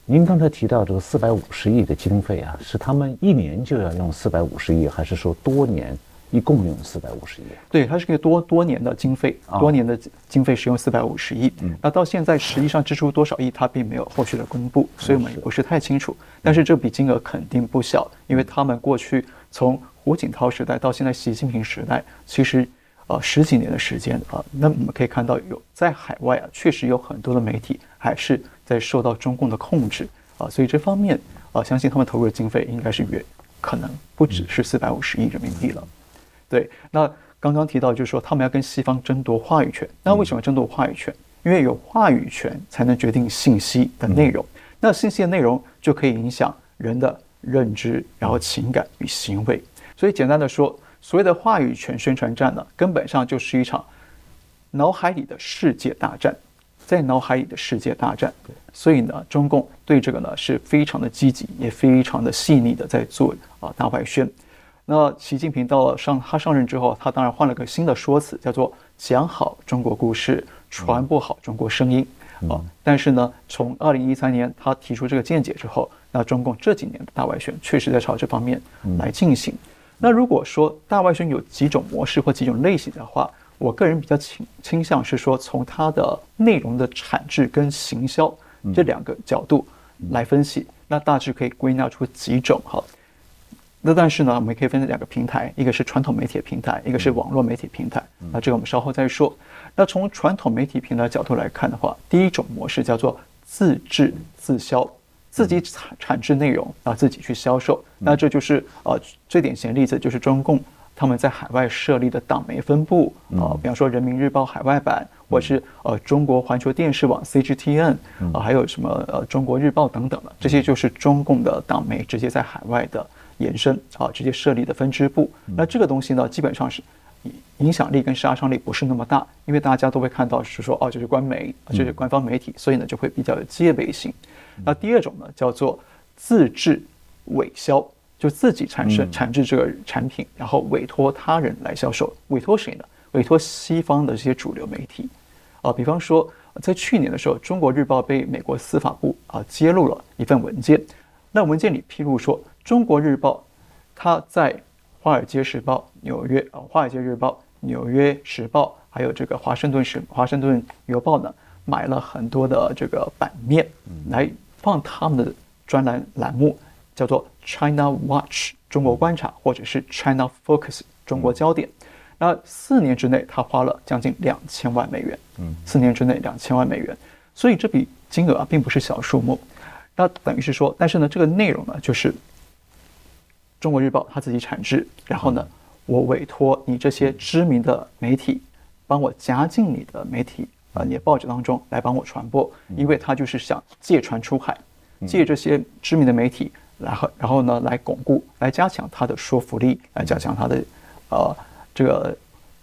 您刚才提到这个四百五十亿的经费啊，是他们一年就要用四百五十亿，还是说多年？一共用四百五十亿，对，它是个多多年的经费，多年的经费使用四百五十亿。嗯。那到现在实际上支出多少亿，它并没有后续的公布，所以我们也不是太清楚。但是这笔金额肯定不小，因为他们过去从胡锦涛时代到现在习近平时代，其实呃十几年的时间啊，那我们可以看到有在海外啊，确实有很多的媒体还是在受到中共的控制啊，所以这方面啊，相信他们投入的经费应该是远可能不只是四百五十亿人民币了。对，那刚刚提到就是说，他们要跟西方争夺话语权。那为什么争夺话语权？因为有话语权才能决定信息的内容。那信息的内容就可以影响人的认知，然后情感与行为。所以简单的说，所谓的话语权宣传战呢，根本上就是一场脑海里的世界大战，在脑海里的世界大战。所以呢，中共对这个呢是非常的积极，也非常的细腻的在做啊大外宣。那习近平到了上他上任之后，他当然换了个新的说辞，叫做讲好中国故事，传播好中国声音啊。但是呢，从二零一三年他提出这个见解之后，那中共这几年的大外宣确实在朝这方面来进行。那如果说大外宣有几种模式或几种类型的话，我个人比较倾倾向是说，从它的内容的产制跟行销这两个角度来分析，那大致可以归纳出几种哈。那但是呢，我们可以分成两个平台，一个是传统媒体的平台，一个是网络媒体平台。那这个我们稍后再说。那从传统媒体平台角度来看的话，第一种模式叫做自制自销，自己产产制内容啊，自己去销售。那这就是呃最典型的例子，就是中共他们在海外设立的党媒分部啊，比方说人民日报海外版，或是呃中国环球电视网 CGTN 啊，还有什么呃中国日报等等的，这些就是中共的党媒直接在海外的。延伸啊，直接设立的分支部，那这个东西呢，基本上是影响力跟杀伤力不是那么大，因为大家都会看到是说哦，这是官媒，这是官方媒体，所以呢就会比较有戒备性。那第二种呢叫做自制伪销，就自己产生产制这个产品，然后委托他人来销售。委托谁呢？委托西方的这些主流媒体啊，比方说在去年的时候，中国日报被美国司法部啊揭露了一份文件，那文件里披露说。中国日报，它在《华尔街时报》、纽约啊，《华尔街日报》、《纽约时报》还有这个《华盛顿时华盛顿邮报》呢，买了很多的这个版面来放他们的专栏栏目，叫做 China Watch 中国观察，或者是 China Focus 中国焦点。那四年之内，他花了将近两千万美元。嗯，四年之内两千万美元，所以这笔金额啊，并不是小数目。那等于是说，但是呢，这个内容呢，就是。中国日报它自己产制，然后呢，我委托你这些知名的媒体，帮我加进你的媒体啊，你的报纸当中来帮我传播，因为他就是想借船出海，借这些知名的媒体，然后然后呢来巩固、来加强他的说服力，来加强他的呃这个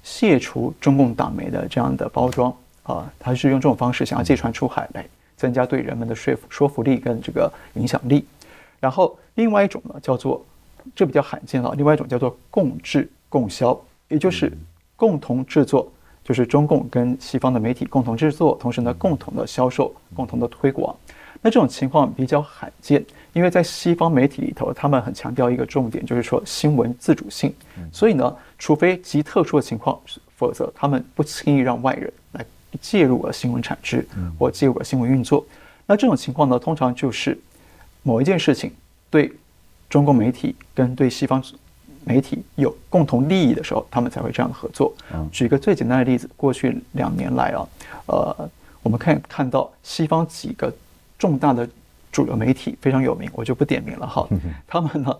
卸除中共党媒的这样的包装啊，他是用这种方式想要借船出海来增加对人们的说服说服力跟这个影响力。然后另外一种呢叫做这比较罕见了，另外一种叫做共制共销，也就是共同制作，就是中共跟西方的媒体共同制作，同时呢共同的销售、共同的推广。那这种情况比较罕见，因为在西方媒体里头，他们很强调一个重点，就是说新闻自主性。所以呢，除非极特殊的情况，否则他们不轻易让外人来介入了新闻产值或介入了新闻运作。那这种情况呢，通常就是某一件事情对中共媒体跟对西方媒体有共同利益的时候，他们才会这样的合作。举个最简单的例子，过去两年来啊，呃，我们看看到西方几个。重大的主流媒体非常有名，我就不点名了哈。他们呢，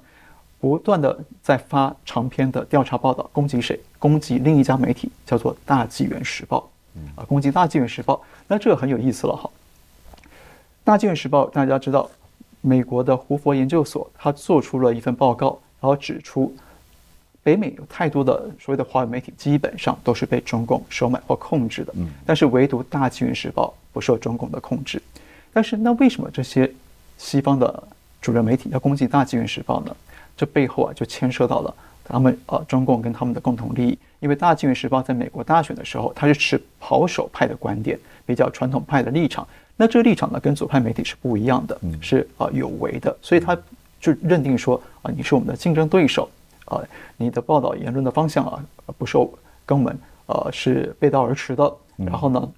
不断的在发长篇的调查报道，攻击谁？攻击另一家媒体，叫做《大纪元时报》。啊，攻击《大纪元时报》，那这个很有意思了哈。《大纪元时报》大家知道，美国的胡佛研究所他做出了一份报告，然后指出，北美有太多的所谓的华语媒体，基本上都是被中共收买或控制的。但是唯独《大纪元时报》不受中共的控制。但是，那为什么这些西方的主流媒体要攻击《大纪元时报》呢？这背后啊，就牵涉到了他们呃中共跟他们的共同利益。因为《大纪元时报》在美国大选的时候，它是持保守派的观点，比较传统派的立场。那这个立场呢，跟左派媒体是不一样的，是啊有为的。所以他就认定说啊，你是我们的竞争对手啊，你的报道言论的方向啊不受跟我们呃是背道而驰的。然后呢？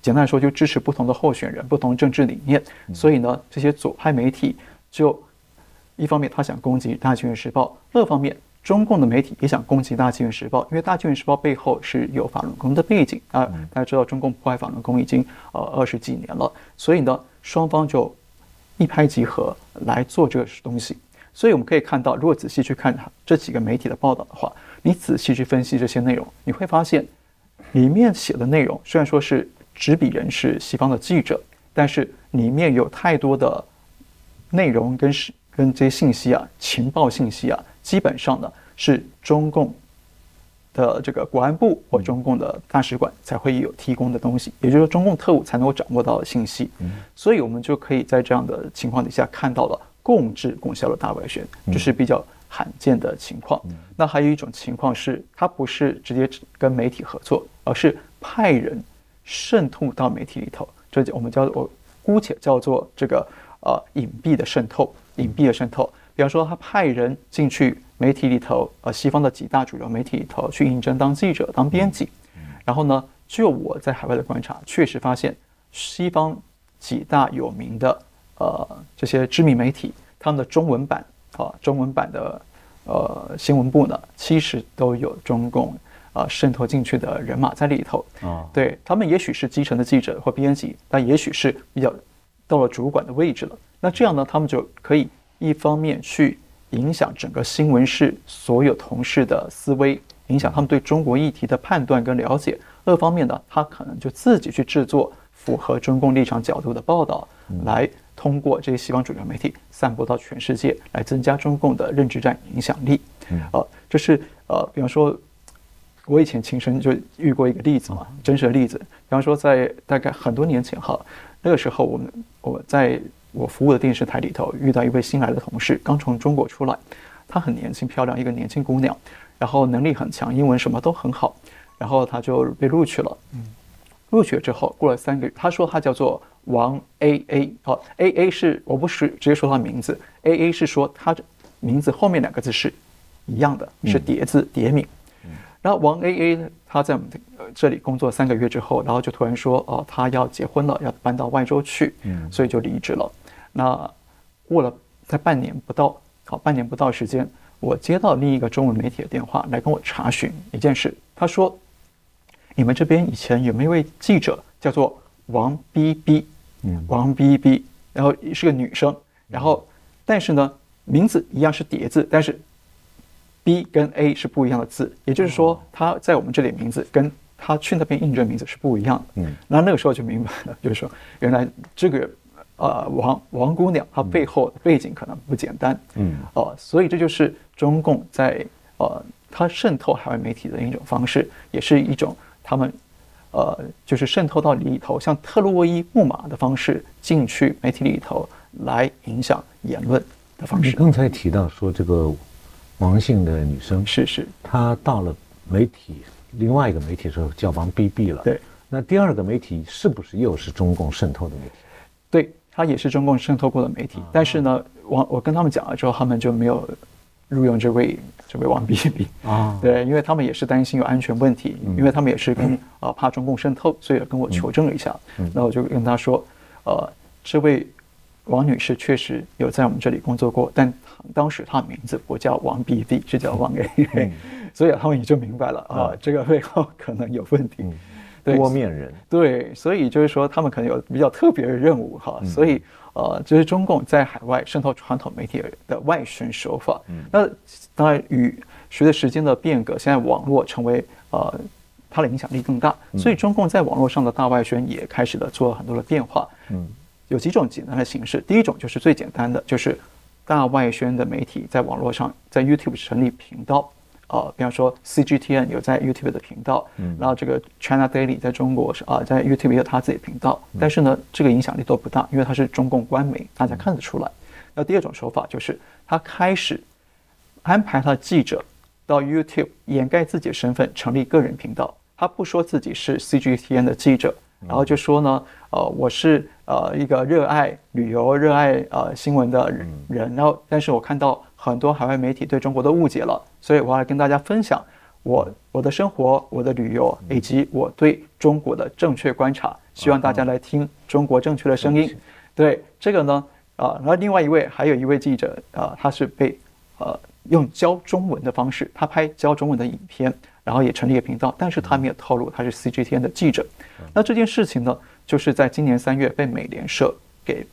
简单来说，就支持不同的候选人、不同政治理念。所以呢，这些左派媒体就一方面他想攻击《大纪元时报》，另一方面中共的媒体也想攻击《大纪元时报》，因为《大纪元时报》背后是有法轮功的背景啊。大家知道，中共破坏法轮功已经呃二十几年了，所以呢，双方就一拍即合来做这个东西。所以我们可以看到，如果仔细去看这几个媒体的报道的话，你仔细去分析这些内容，你会发现里面写的内容虽然说是。执笔人是西方的记者，但是里面有太多的内容跟是跟这些信息啊，情报信息啊，基本上呢是中共的这个国安部或中共的大使馆才会有提供的东西，也就是说中共特务才能够掌握到的信息。所以我们就可以在这样的情况底下看到了共治共销的大外宣，这是比较罕见的情况。那还有一种情况是，他不是直接跟媒体合作，而是派人。渗透到媒体里头，这我们叫我姑且叫做这个呃隐蔽的渗透，隐蔽的渗透。比方说，他派人进去媒体里头，呃，西方的几大主流媒体里头去应征当记者、当编辑。然后呢，就我在海外的观察，确实发现西方几大有名的呃这些知名媒体，他们的中文版啊，中文版的呃新闻部呢，其实都有中共。啊，渗透进去的人马在里头啊，对他们也许是基层的记者或编辑，但也许是比较到了主管的位置了。那这样呢，他们就可以一方面去影响整个新闻室所有同事的思维，影响他们对中国议题的判断跟了解；另一方面呢，他可能就自己去制作符合中共立场角度的报道，来通过这些西方主流媒体散播到全世界，来增加中共的认知战影响力。呃，这是呃，比方说。我以前亲身就遇过一个例子嘛，真实的例子。比方说，在大概很多年前哈，那个时候我们我在我服务的电视台里头遇到一位新来的同事，刚从中国出来，她很年轻漂亮，一个年轻姑娘，然后能力很强，英文什么都很好，然后她就被录取了。嗯，录取之后，过了三个月，她说她叫做王 A A，好，A A 是我不是直接说她名字，A A 是说她名字后面两个字是一样的，是叠字叠名。然后王 A A 他在我们这里工作三个月之后，然后就突然说，哦，他要结婚了，要搬到外州去，嗯，所以就离职了。那过了在半年不到，好，半年不到时间，我接到另一个中文媒体的电话来跟我查询一件事。他说，你们这边以前有没有一位记者叫做王 B B，嗯，王 B B，然后是个女生，然后但是呢，名字一样是叠字，但是 B 跟 A 是不一样的字，也就是说他在我们这里名字跟他去那边印证名字是不一样的。嗯，那那个时候就明白了，*laughs* 就是说原来这个呃王王姑娘她背后的背景可能不简单。嗯，哦，所以这就是中共在呃它渗透海外媒体的一种方式，也是一种他们呃就是渗透到里头，像特洛伊木马的方式进去媒体里头来影响言论的方式。你刚才提到说这个王姓的女生是是，她到了媒体。另外一个媒体时候叫王 BB 了，对。那第二个媒体是不是又是中共渗透的媒体？对，它也是中共渗透过的媒体。但是呢，王我跟他们讲了之后，他们就没有录用这位这位王 BB 啊。对，因为他们也是担心有安全问题，因为他们也是跟啊怕中共渗透，所以跟我求证了一下。那我就跟他说，呃，这位王女士确实有在我们这里工作过，但当时她名字不叫王 BB，是叫王 A。*laughs* 所以他们也就明白了啊，这个背后可能有问题。多面人。对，所以就是说他们可能有比较特别的任务哈。所以呃，就是中共在海外渗透传统媒体的外宣手法。那当然与随着时间的变革，现在网络成为呃它的影响力更大，所以中共在网络上的大外宣也开始了做了很多的变化。嗯，有几种简单的形式。第一种就是最简单的，就是大外宣的媒体在网络上在 YouTube 成立频道。呃，比方说 CGTN 有在 YouTube 的频道，嗯，然后这个 China Daily 在中国是啊，在 YouTube 也有他自己频道，但是呢，这个影响力都不大，因为它是中共官媒，大家看得出来。那第二种手法就是他开始安排他的记者到 YouTube 掩盖自己的身份，成立个人频道，他不说自己是 CGTN 的记者，然后就说呢，呃，我是呃一个热爱旅游、热爱呃新闻的人，然后但是我看到。很多海外媒体对中国的误解了，所以我要来跟大家分享我我的生活、我的旅游以及我对中国的正确观察。希望大家来听中国正确的声音。对这个呢，啊，然后另外一位还有一位记者啊，他是被呃用教中文的方式，他拍教中文的影片，然后也成立了频道，但是他没有透露他是 CGTN 的记者。那这件事情呢，就是在今年三月被美联社给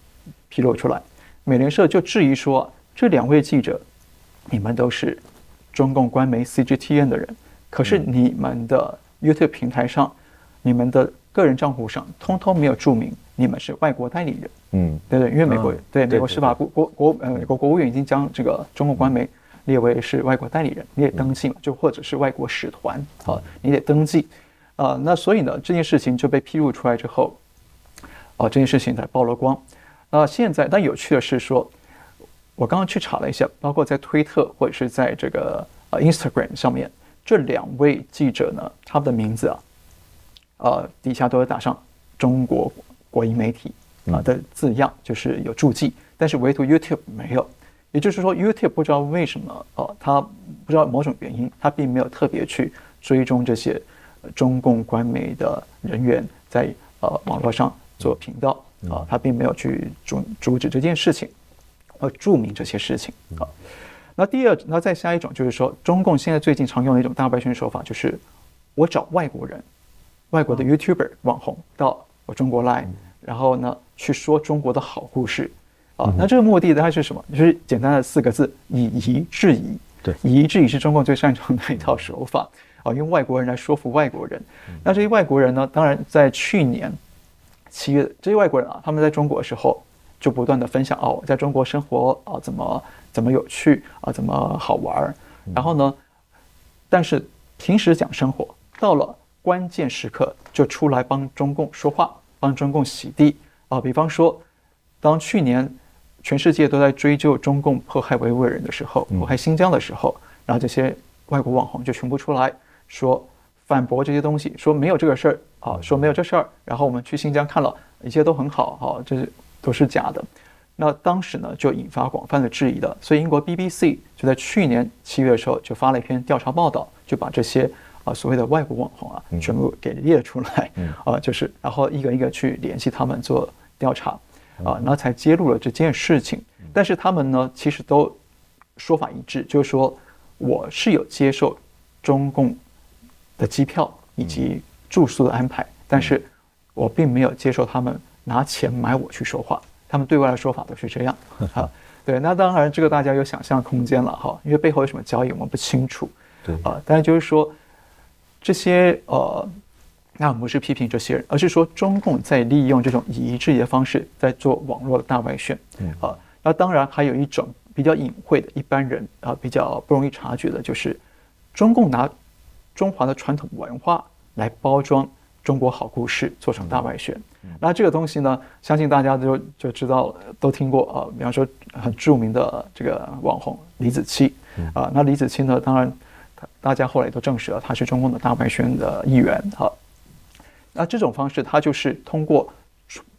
披露出来，美联社就质疑说。这两位记者，你们都是中共官媒 CGTN 的人，可是你们的 YouTube 平台上，你们的个人账户上，通通没有注明你们是外国代理人。嗯，对对，因为美国对美国司法部国国呃美国国务院已经将这个中共官媒列为是外国代理人，你得登记嘛，就或者是外国使团，好，你得登记。啊，那所以呢，这件事情就被披露出来之后，哦，这件事情才曝了光。那现在，但有趣的是说。我刚刚去查了一下，包括在推特或者是在这个呃 Instagram 上面，这两位记者呢，他们的名字啊，呃底下都有打上中国国营媒体啊的字样，就是有注记，但是唯独 YouTube 没有。也就是说，YouTube 不知道为什么呃，他不知道某种原因，他并没有特别去追踪这些中共官媒的人员在呃网络上做频道啊，他并没有去阻阻止这件事情。要注明这些事情啊。那第二，那再下一种就是说，中共现在最近常用的一种大白宣手法，就是我找外国人、外国的 YouTuber 网红到我中国来，然后呢去说中国的好故事啊。那这个目的它是什么？就是简单的四个字：以夷制夷。对，以夷制夷是中共最擅长的一套手法啊，用外国人来说服外国人。那这些外国人呢，当然在去年七月，这些外国人啊，他们在中国的时候。就不断的分享哦，在中国生活啊，怎么怎么有趣啊，怎么好玩儿。然后呢，但是平时讲生活，到了关键时刻就出来帮中共说话，帮中共洗地啊。比方说，当去年全世界都在追究中共迫害维吾尔人的时候，迫害新疆的时候，然后这些外国网红就全部出来说反驳这些东西，说没有这个事儿啊，说没有这事儿。然后我们去新疆看了一切都很好，哈，这是。都是假的，那当时呢就引发广泛的质疑的。所以英国 BBC 就在去年七月的时候就发了一篇调查报道，就把这些啊所谓的外国网红啊全部给列出来，啊就是然后一个一个去联系他们做调查，啊然后才揭露了这件事情。但是他们呢其实都说法一致，就是说我是有接受中共的机票以及住宿的安排，但是我并没有接受他们。拿钱买我去说话，他们对外的说法都是这样 *laughs* 啊。对，那当然这个大家有想象空间了哈，因为背后有什么交易我们不清楚。对啊，但是就是说这些呃，那我们不是批评这些人，而是说中共在利用这种以夷制夷的方式在做网络的大外宣。嗯啊，那当然还有一种比较隐晦的，一般人啊比较不容易察觉的，就是中共拿中华的传统文化来包装中国好故事，做成大外宣。那这个东西呢，相信大家就就知道，都听过啊。比方说，很著名的这个网红李子柒啊，那李子柒呢，当然，大家后来都证实了，他是中共的大外宣的一员哈。那这种方式，它就是通过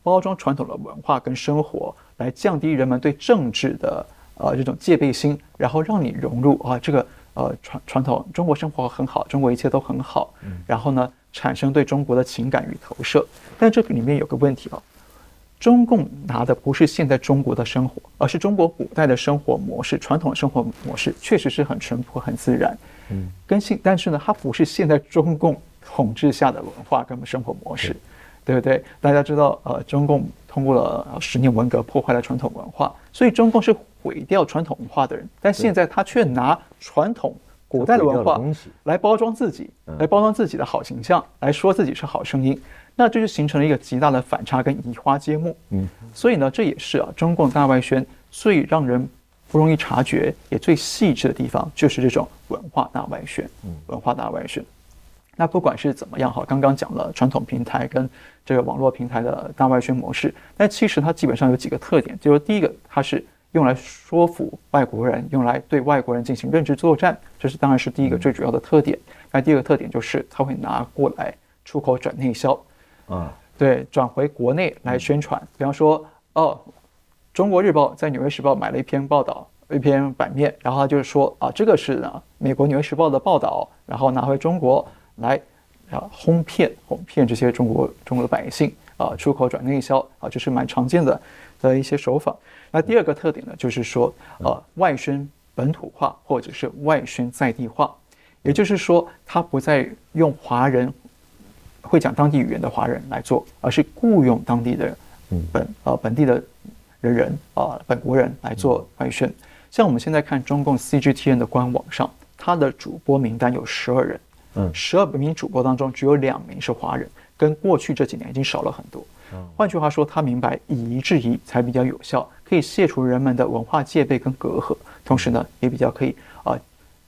包装传统的文化跟生活，来降低人们对政治的呃这种戒备心，然后让你融入啊这个呃传传统中国生活很好，中国一切都很好，然后呢。产生对中国的情感与投射，但这里面有个问题啊，中共拿的不是现在中国的生活，而是中国古代的生活模式，传统的生活模式确实是很淳朴、很自然，嗯，跟现，但是呢，它不是现在中共统治下的文化跟生活模式，对不对？大家知道，呃，中共通过了十年文革，破坏了传统文化，所以中共是毁掉传统文化的人，但现在他却拿传统。古代的文化来包装自己，来包装自己的好形象，来说自己是好声音，那这就形成了一个极大的反差跟移花接木。嗯，所以呢，这也是啊，中共大外宣最让人不容易察觉，也最细致的地方，就是这种文化大外宣。嗯，文化大外宣。那不管是怎么样哈，刚刚讲了传统平台跟这个网络平台的大外宣模式，但其实它基本上有几个特点，就是第一个，它是。用来说服外国人，用来对外国人进行认知作战，这是当然是第一个最主要的特点。那第二个特点就是它会拿过来出口转内销，啊，对，转回国内来宣传。比方说，哦，中国日报在纽约时报买了一篇报道，一篇版面，然后他就是说啊，这个是呢美国纽约时报的报道，然后拿回中国来啊哄骗哄骗这些中国中国的百姓啊，出口转内销啊，这是蛮常见的的一些手法。那第二个特点呢，就是说，呃，外宣本土化或者是外宣在地化，也就是说，他不再用华人会讲当地语言的华人来做，而是雇佣当地的本呃本地的人人啊本国人来做外宣。像我们现在看中共 CGTN 的官网上，它的主播名单有十二人，嗯，十二名主播当中只有两名是华人，跟过去这几年已经少了很多。换句话说，他明白以夷制夷才比较有效，可以卸除人们的文化戒备跟隔阂，同时呢，也比较可以啊，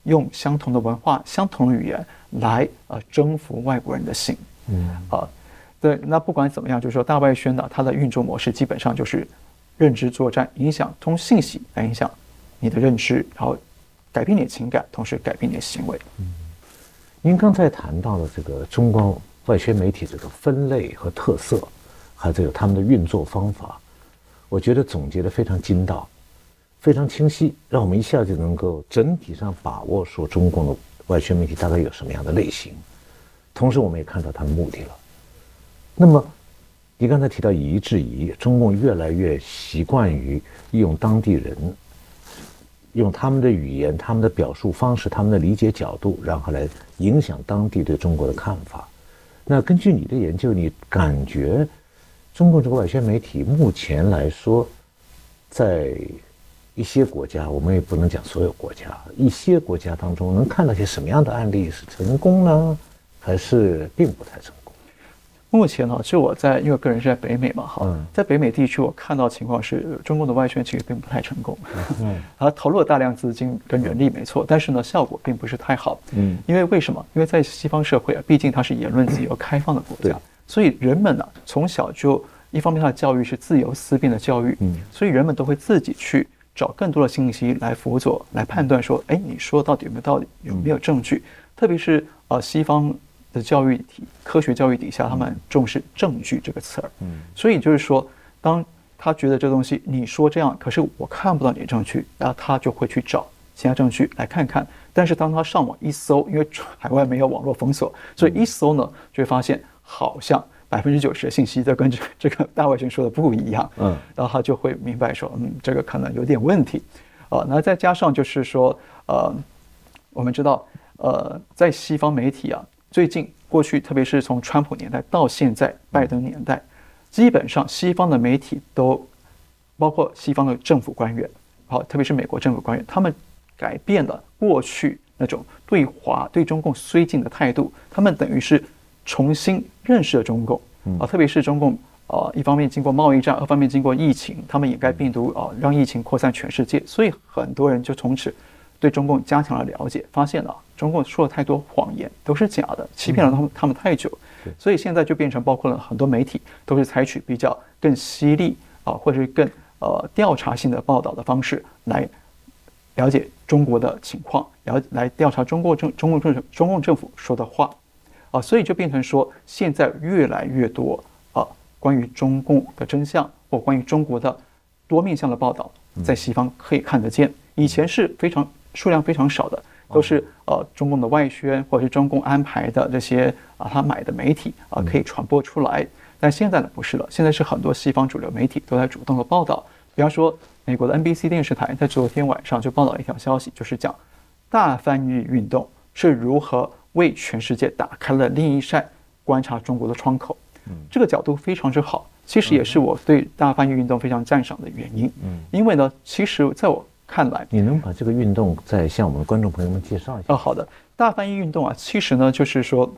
用相同的文化、相同的语言来呃征服外国人的心。嗯啊，对，那不管怎么样，就是说大外宣呢，它的运作模式基本上就是认知作战，影响通信息来影响你的认知，然后改变你的情感，同时改变你的行为。嗯，您刚才谈到了这个中国外宣媒体这个分类和特色。还有他们的运作方法，我觉得总结的非常精到，非常清晰，让我们一下就能够整体上把握说中共的外宣媒体大概有什么样的类型。同时，我们也看到它的目的了。那么，你刚才提到以夷制夷，中共越来越习惯于利用当地人，用他们的语言、他们的表述方式、他们的理解角度，然后来影响当地对中国的看法。那根据你的研究，你感觉？中共这个外宣媒体目前来说，在一些国家，我们也不能讲所有国家，一些国家当中能看到些什么样的案例是成功呢，还是并不太成？目前呢，就我在因为个人是在北美嘛，哈，在北美地区我看到情况是中共的外宣其实并不太成功，嗯，*laughs* 他投入了大量资金跟人力，没错，但是呢，效果并不是太好，嗯，因为为什么？因为在西方社会啊，毕竟它是言论自由开放的国家。所以人们呢，从小就一方面他的教育是自由思辨的教育，嗯，所以人们都会自己去找更多的信息来辅佐、来判断说，哎，你说到底有没有道理，有没有证据？特别是呃西方的教育体、科学教育底下，他们重视证据这个词儿，嗯，所以就是说，当他觉得这东西你说这样，可是我看不到你的证据，然后他就会去找其他证据来看看。但是当他上网一搜，因为海外没有网络封锁，所以一搜呢，就会发现。好像百分之九十的信息都跟这这个大外宣说的不一样，嗯，然后他就会明白说，嗯，这个可能有点问题，啊，那再加上就是说，呃，我们知道，呃，在西方媒体啊，最近过去，特别是从川普年代到现在拜登年代，基本上西方的媒体都包括西方的政府官员好，特别是美国政府官员，他们改变了过去那种对华对中共绥靖的态度，他们等于是重新认识了中共。啊，特别是中共啊，一方面经过贸易战，二方面经过疫情，他们掩盖病毒啊，让疫情扩散全世界，所以很多人就从此对中共加强了了解，发现了中共说了太多谎言都是假的，欺骗了他们他们太久，所以现在就变成包括了很多媒体都是采取比较更犀利啊，或者是更呃调查性的报道的方式来了解中国的情况，了来调查中国政中共政中共政府说的话。啊，所以就变成说现在越来越多啊关于中共的真相或关于中国的多面向的报道，在西方可以看得见，以前是非常。数量非常少的，都是呃中共的外宣或者是中共安排的这些啊他买的媒体啊可以传播出来。但现在呢不是了，现在是很多西方主流媒体都在主动的报道。比方说，美国的 NBC 电视台在昨天晚上就报道了一条消息，就是讲大翻译运动是如何为全世界打开了另一扇观察中国的窗口。这个角度非常之好，其实也是我对大翻译运动非常赞赏的原因。嗯，因为呢，其实在我。看来你能把这个运动再向我们的观众朋友们介绍一下？哦，好的，大翻译运动啊，其实呢就是说，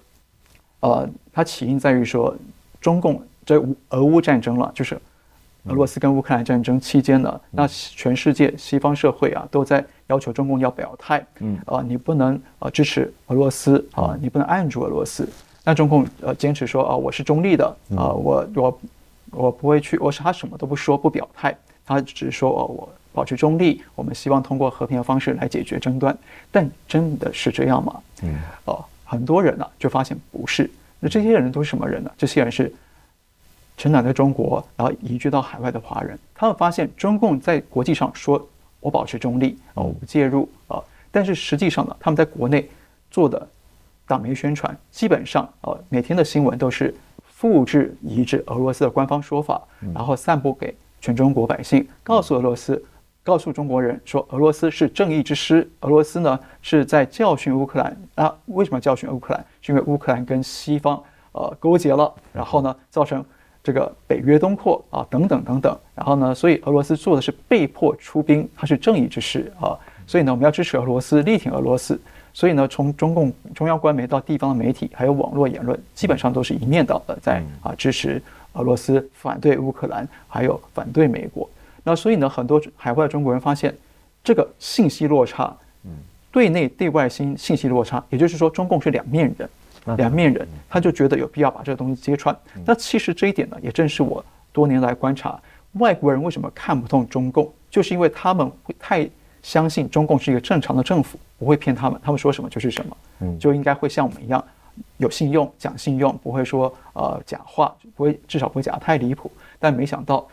呃，它起因在于说，中共这俄乌战争了，就是俄罗斯跟乌克兰战争期间呢，那全世界西方社会啊都在要求中共要表态，嗯，啊，你不能呃支持俄罗斯啊，你不能按住俄罗斯。那中共呃坚持说啊，我是中立的啊，我我我不会去，我是他什么都不说不表态，他只是说哦我。保持中立，我们希望通过和平的方式来解决争端，但真的是这样吗？嗯，哦，很多人呢就发现不是。那这些人都是什么人呢？这些人是成长在中国，然后移居到海外的华人。他们发现中共在国际上说我保持中立，哦，我不介入啊，但是实际上呢，他们在国内做的党媒宣传，基本上呃每天的新闻都是复制移植俄罗斯的官方说法，然后散布给全中国百姓，告诉俄罗斯。告诉中国人说，俄罗斯是正义之师，俄罗斯呢是在教训乌克兰啊？为什么教训乌克兰？是因为乌克兰跟西方呃勾结了，然后呢造成这个北约东扩啊等等等等，然后呢，所以俄罗斯做的是被迫出兵，它是正义之师啊，所以呢我们要支持俄罗斯，力挺俄罗斯，所以呢从中共中央官媒到地方的媒体，还有网络言论，基本上都是一面倒的在啊支持俄罗斯，反对乌克兰，还有反对美国。那所以呢，很多海外中国人发现这个信息落差，嗯，对内对外信信息落差，也就是说，中共是两面人，两面人，他就觉得有必要把这个东西揭穿。那其实这一点呢，也正是我多年来观察外国人为什么看不懂中共，就是因为他们会太相信中共是一个正常的政府，不会骗他们，他们说什么就是什么，嗯，就应该会像我们一样有信用，讲信用，不会说呃假话，不会至少不会假太离谱。但没想到。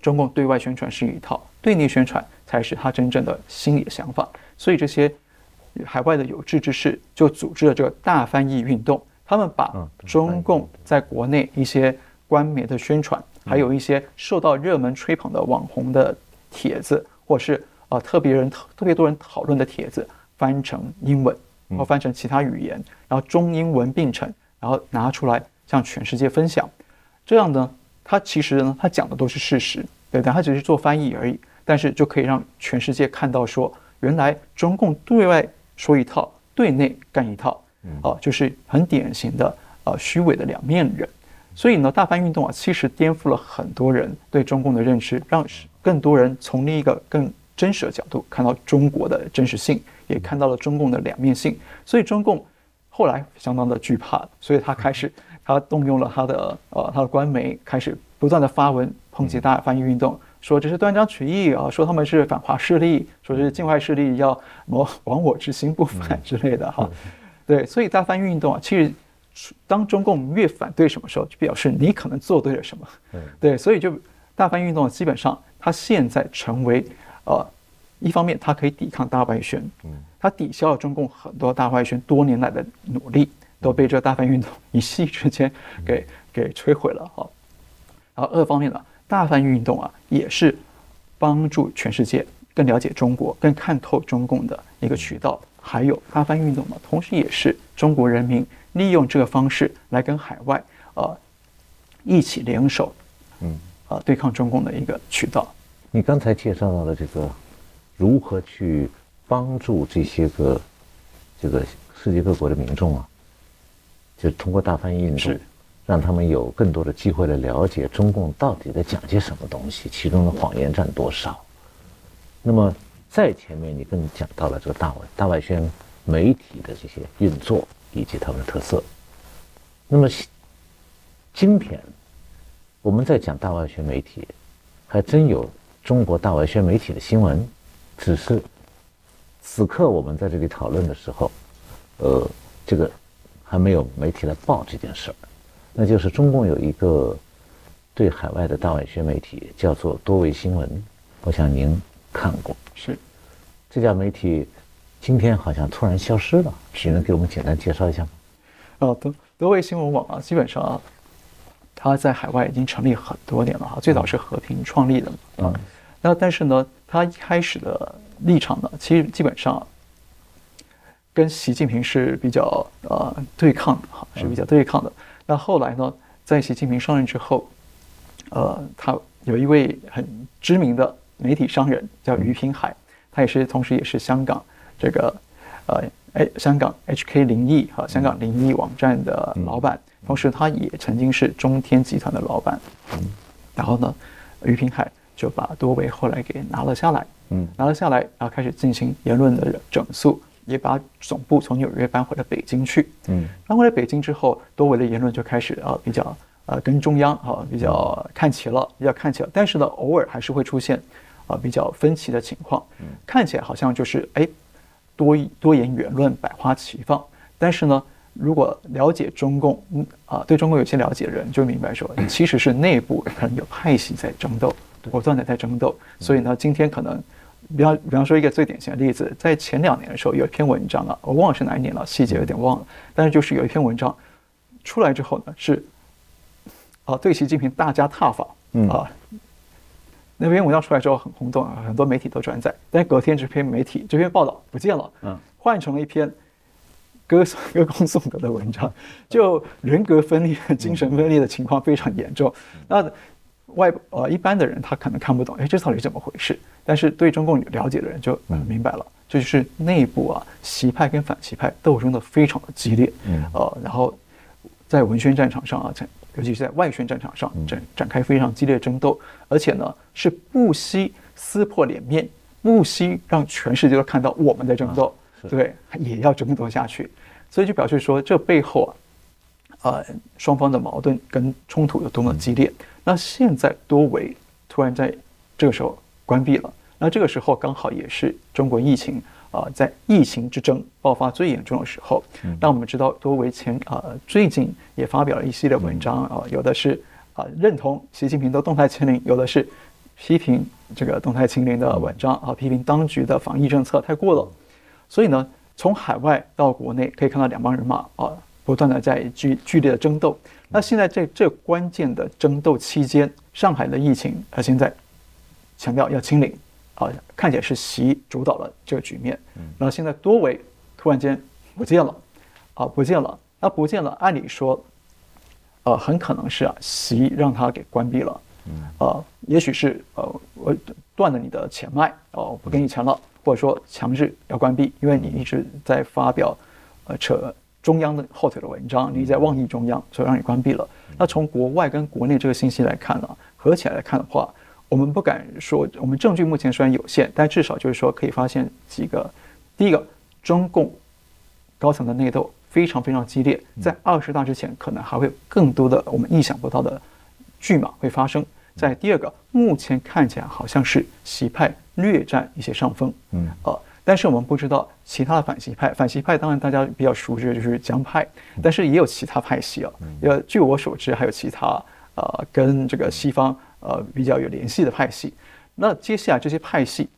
中共对外宣传是一套，对内宣传才是他真正的心里的想法。所以这些海外的有志之士就组织了这个大翻译运动，他们把中共在国内一些官媒的宣传，还有一些受到热门吹捧的网红的帖子，或是啊特别人特别多人讨论的帖子，翻成英文然后翻成其他语言，然后中英文并成，然后拿出来向全世界分享。这样呢？他其实呢，他讲的都是事实，对但，他只是做翻译而已。但是就可以让全世界看到，说原来中共对外说一套，对内干一套，啊，就是很典型的呃虚伪的两面人。所以呢，大翻运动啊，其实颠覆了很多人对中共的认知，让更多人从另一个更真实的角度看到中国的真实性，也看到了中共的两面性。所以中共后来相当的惧怕，所以他开始。他动用了他的呃他的官媒，开始不断的发文抨击大翻译运动，说这是断章取义啊，说他们是反华势力，说是境外势力要谋亡我之心不反之类的哈。对，所以大翻译运动啊，其实当中共越反对什么时候，就表示你可能做对了什么。对，所以就大翻译运动基本上，它现在成为呃一方面，它可以抵抗大外宣，嗯，它抵消了中共很多大外宣多年来的努力。都被这大翻运动一夕之间给给摧毁了哈。然后二方面呢，大翻运动啊，也是帮助全世界更了解中国、更看透中共的一个渠道。还有大翻运动嘛，同时也是中国人民利用这个方式来跟海外呃一起联手，嗯，呃对抗中共的一个渠道。你刚才介绍到的这个如何去帮助这些个这个世界各国的民众啊，就通过大翻译运动，让他们有更多的机会来了解中共到底在讲些什么东西，其中的谎言占多少。那么在前面你更讲到了这个大外大外宣媒体的这些运作以及他们的特色。那么今天我们在讲大外宣媒体，还真有中国大外宣媒体的新闻，只是此刻我们在这里讨论的时候，呃，这个还没有媒体来报这件事儿。那就是中共有一个对海外的大外宣媒体叫做多维新闻，我想您看过。是这家媒体今天好像突然消失了，你能给我们简单介绍一下吗？哦，多多维新闻网啊，基本上啊。它在海外已经成立很多年了哈，最早是和平创立的嘛。嗯，那但是呢，它一开始的立场呢，其实基本上跟习近平是比较呃对抗的哈，是比较对抗的。那后来呢，在习近平上任之后，呃，他有一位很知名的媒体商人叫于平海，他也是同时也是香港这个呃哎香港 HK 零一哈香港零一网站的老板。同时，他也曾经是中天集团的老板。嗯，然后呢，于平海就把多维后来给拿了下来。嗯，拿了下来，然后开始进行言论的整肃，也把总部从纽约搬回了北京去。嗯，搬回了北京之后，多维的言论就开始啊比较呃跟中央哈比较看齐了，比较看齐了。但是呢，偶尔还是会出现啊比较分歧的情况。嗯，看起来好像就是哎多多言言论百花齐放，但是呢。如果了解中共，嗯啊，对中共有些了解的人就明白说，其实是内部可能有派系在争斗，不断的在争斗。所以呢，今天可能，比方比方说一个最典型的例子，在前两年的时候有一篇文章啊，我忘了是哪一年了，细节有点忘了。但是就是有一篇文章出来之后呢，是啊，对习近平大加挞伐啊。那篇文章出来之后很轰动啊，很多媒体都转载。但隔天这篇媒体这篇报道不见了，嗯，换成了一篇。歌颂 *laughs* 歌功颂德的文章，就人格分裂、精神分裂的情况非常严重。那外呃一般的人他可能看不懂，哎，这到底怎么回事？但是对中共了解的人就明白了，这就是内部啊，习派跟反习派斗争的非常的激烈。嗯，呃，然后在文宣战场上啊，尤其是在外宣战场上展展开非常激烈争斗，而且呢是不惜撕破脸面，不惜让全世界都看到我们在争斗。对，也要争夺下去，所以就表示说，这背后啊，呃，双方的矛盾跟冲突有多么激烈。那现在多维突然在这个时候关闭了，那这个时候刚好也是中国疫情啊，在疫情之争爆发最严重的时候。那我们知道多维前啊，最近也发表了一系列文章啊，有的是啊认同习近平的动态清零，有的是批评这个动态清零的文章啊，批评当局的防疫政策太过了。所以呢，从海外到国内，可以看到两帮人马啊，不断的在剧剧烈的争斗。那现在在这关键的争斗期间，上海的疫情啊，现在强调要清零啊，看起来是习主导了这个局面。然后现在多维突然间不见了啊，不见了。那不见了，按理说，呃，很可能是啊，习让他给关闭了。呃，也许是呃，我断了你的钱脉哦，不给你钱了。或者说强制要关闭，因为你一直在发表，呃，扯中央的后腿的文章，你在妄议中央，所以让你关闭了。那从国外跟国内这个信息来看呢，合起来来看的话，我们不敢说，我们证据目前虽然有限，但至少就是说可以发现几个。第一个，中共高层的内斗非常非常激烈，在二十大之前，可能还会有更多的我们意想不到的剧码会发生。在第二个，目前看起来好像是习派。略占一些上风，嗯，呃，但是我们不知道其他的反西派，反西派当然大家比较熟知的就是江派，但是也有其他派系啊，呃，据我所知还有其他呃跟这个西方呃比较有联系的派系，那接下来这些派系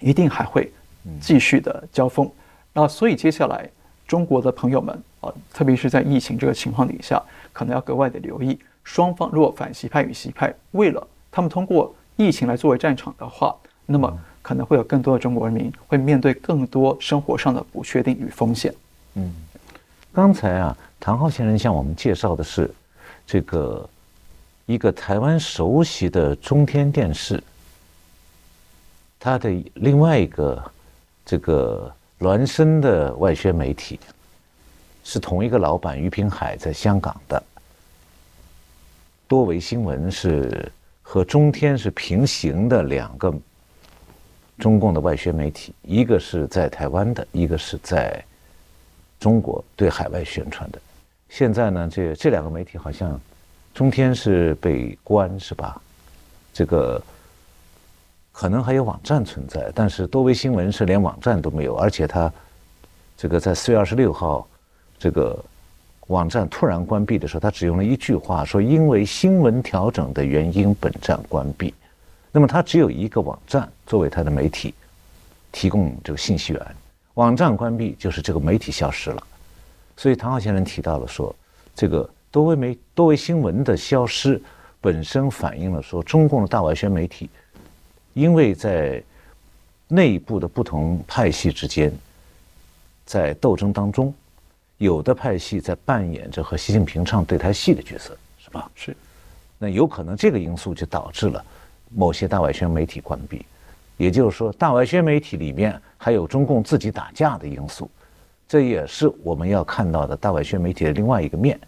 一定还会继续的交锋，那所以接下来中国的朋友们啊，特别是在疫情这个情况底下，可能要格外的留意双方，如果反西派与西派为了他们通过疫情来作为战场的话。那么可能会有更多的中国人民会面对更多生活上的不确定与风险。嗯，刚才啊，唐浩先生向我们介绍的是这个一个台湾熟悉的中天电视，他的另外一个这个孪生的外宣媒体，是同一个老板于平海在香港的。多维新闻是和中天是平行的两个中共的外宣媒体，一个是在台湾的，一个是在中国对海外宣传的。现在呢，这这两个媒体好像中天是被关是吧？这个可能还有网站存在，但是多维新闻是连网站都没有，而且它这个在四月二十六号这个。网站突然关闭的时候，他只用了一句话说：“因为新闻调整的原因，本站关闭。”那么它只有一个网站作为它的媒体提供这个信息源，网站关闭就是这个媒体消失了。所以唐浩先生提到了说，这个多维媒多维新闻的消失本身反映了说，中共的大外宣媒体因为在内部的不同派系之间在斗争当中。有的派系在扮演着和习近平唱对台戏的角色，是吧？是。那有可能这个因素就导致了某些大外宣媒体关闭，也就是说，大外宣媒体里面还有中共自己打架的因素，这也是我们要看到的大外宣媒体的另外一个面。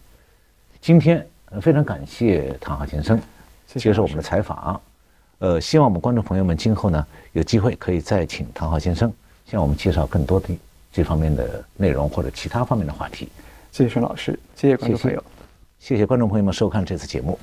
今天非常感谢唐浩先生接受我们的采访，呃，希望我们观众朋友们今后呢有机会可以再请唐浩先生向我们介绍更多的。这方面的内容或者其他方面的话题，谢谢孙老师，谢谢观众朋友，谢谢观众朋友们收看这次节目。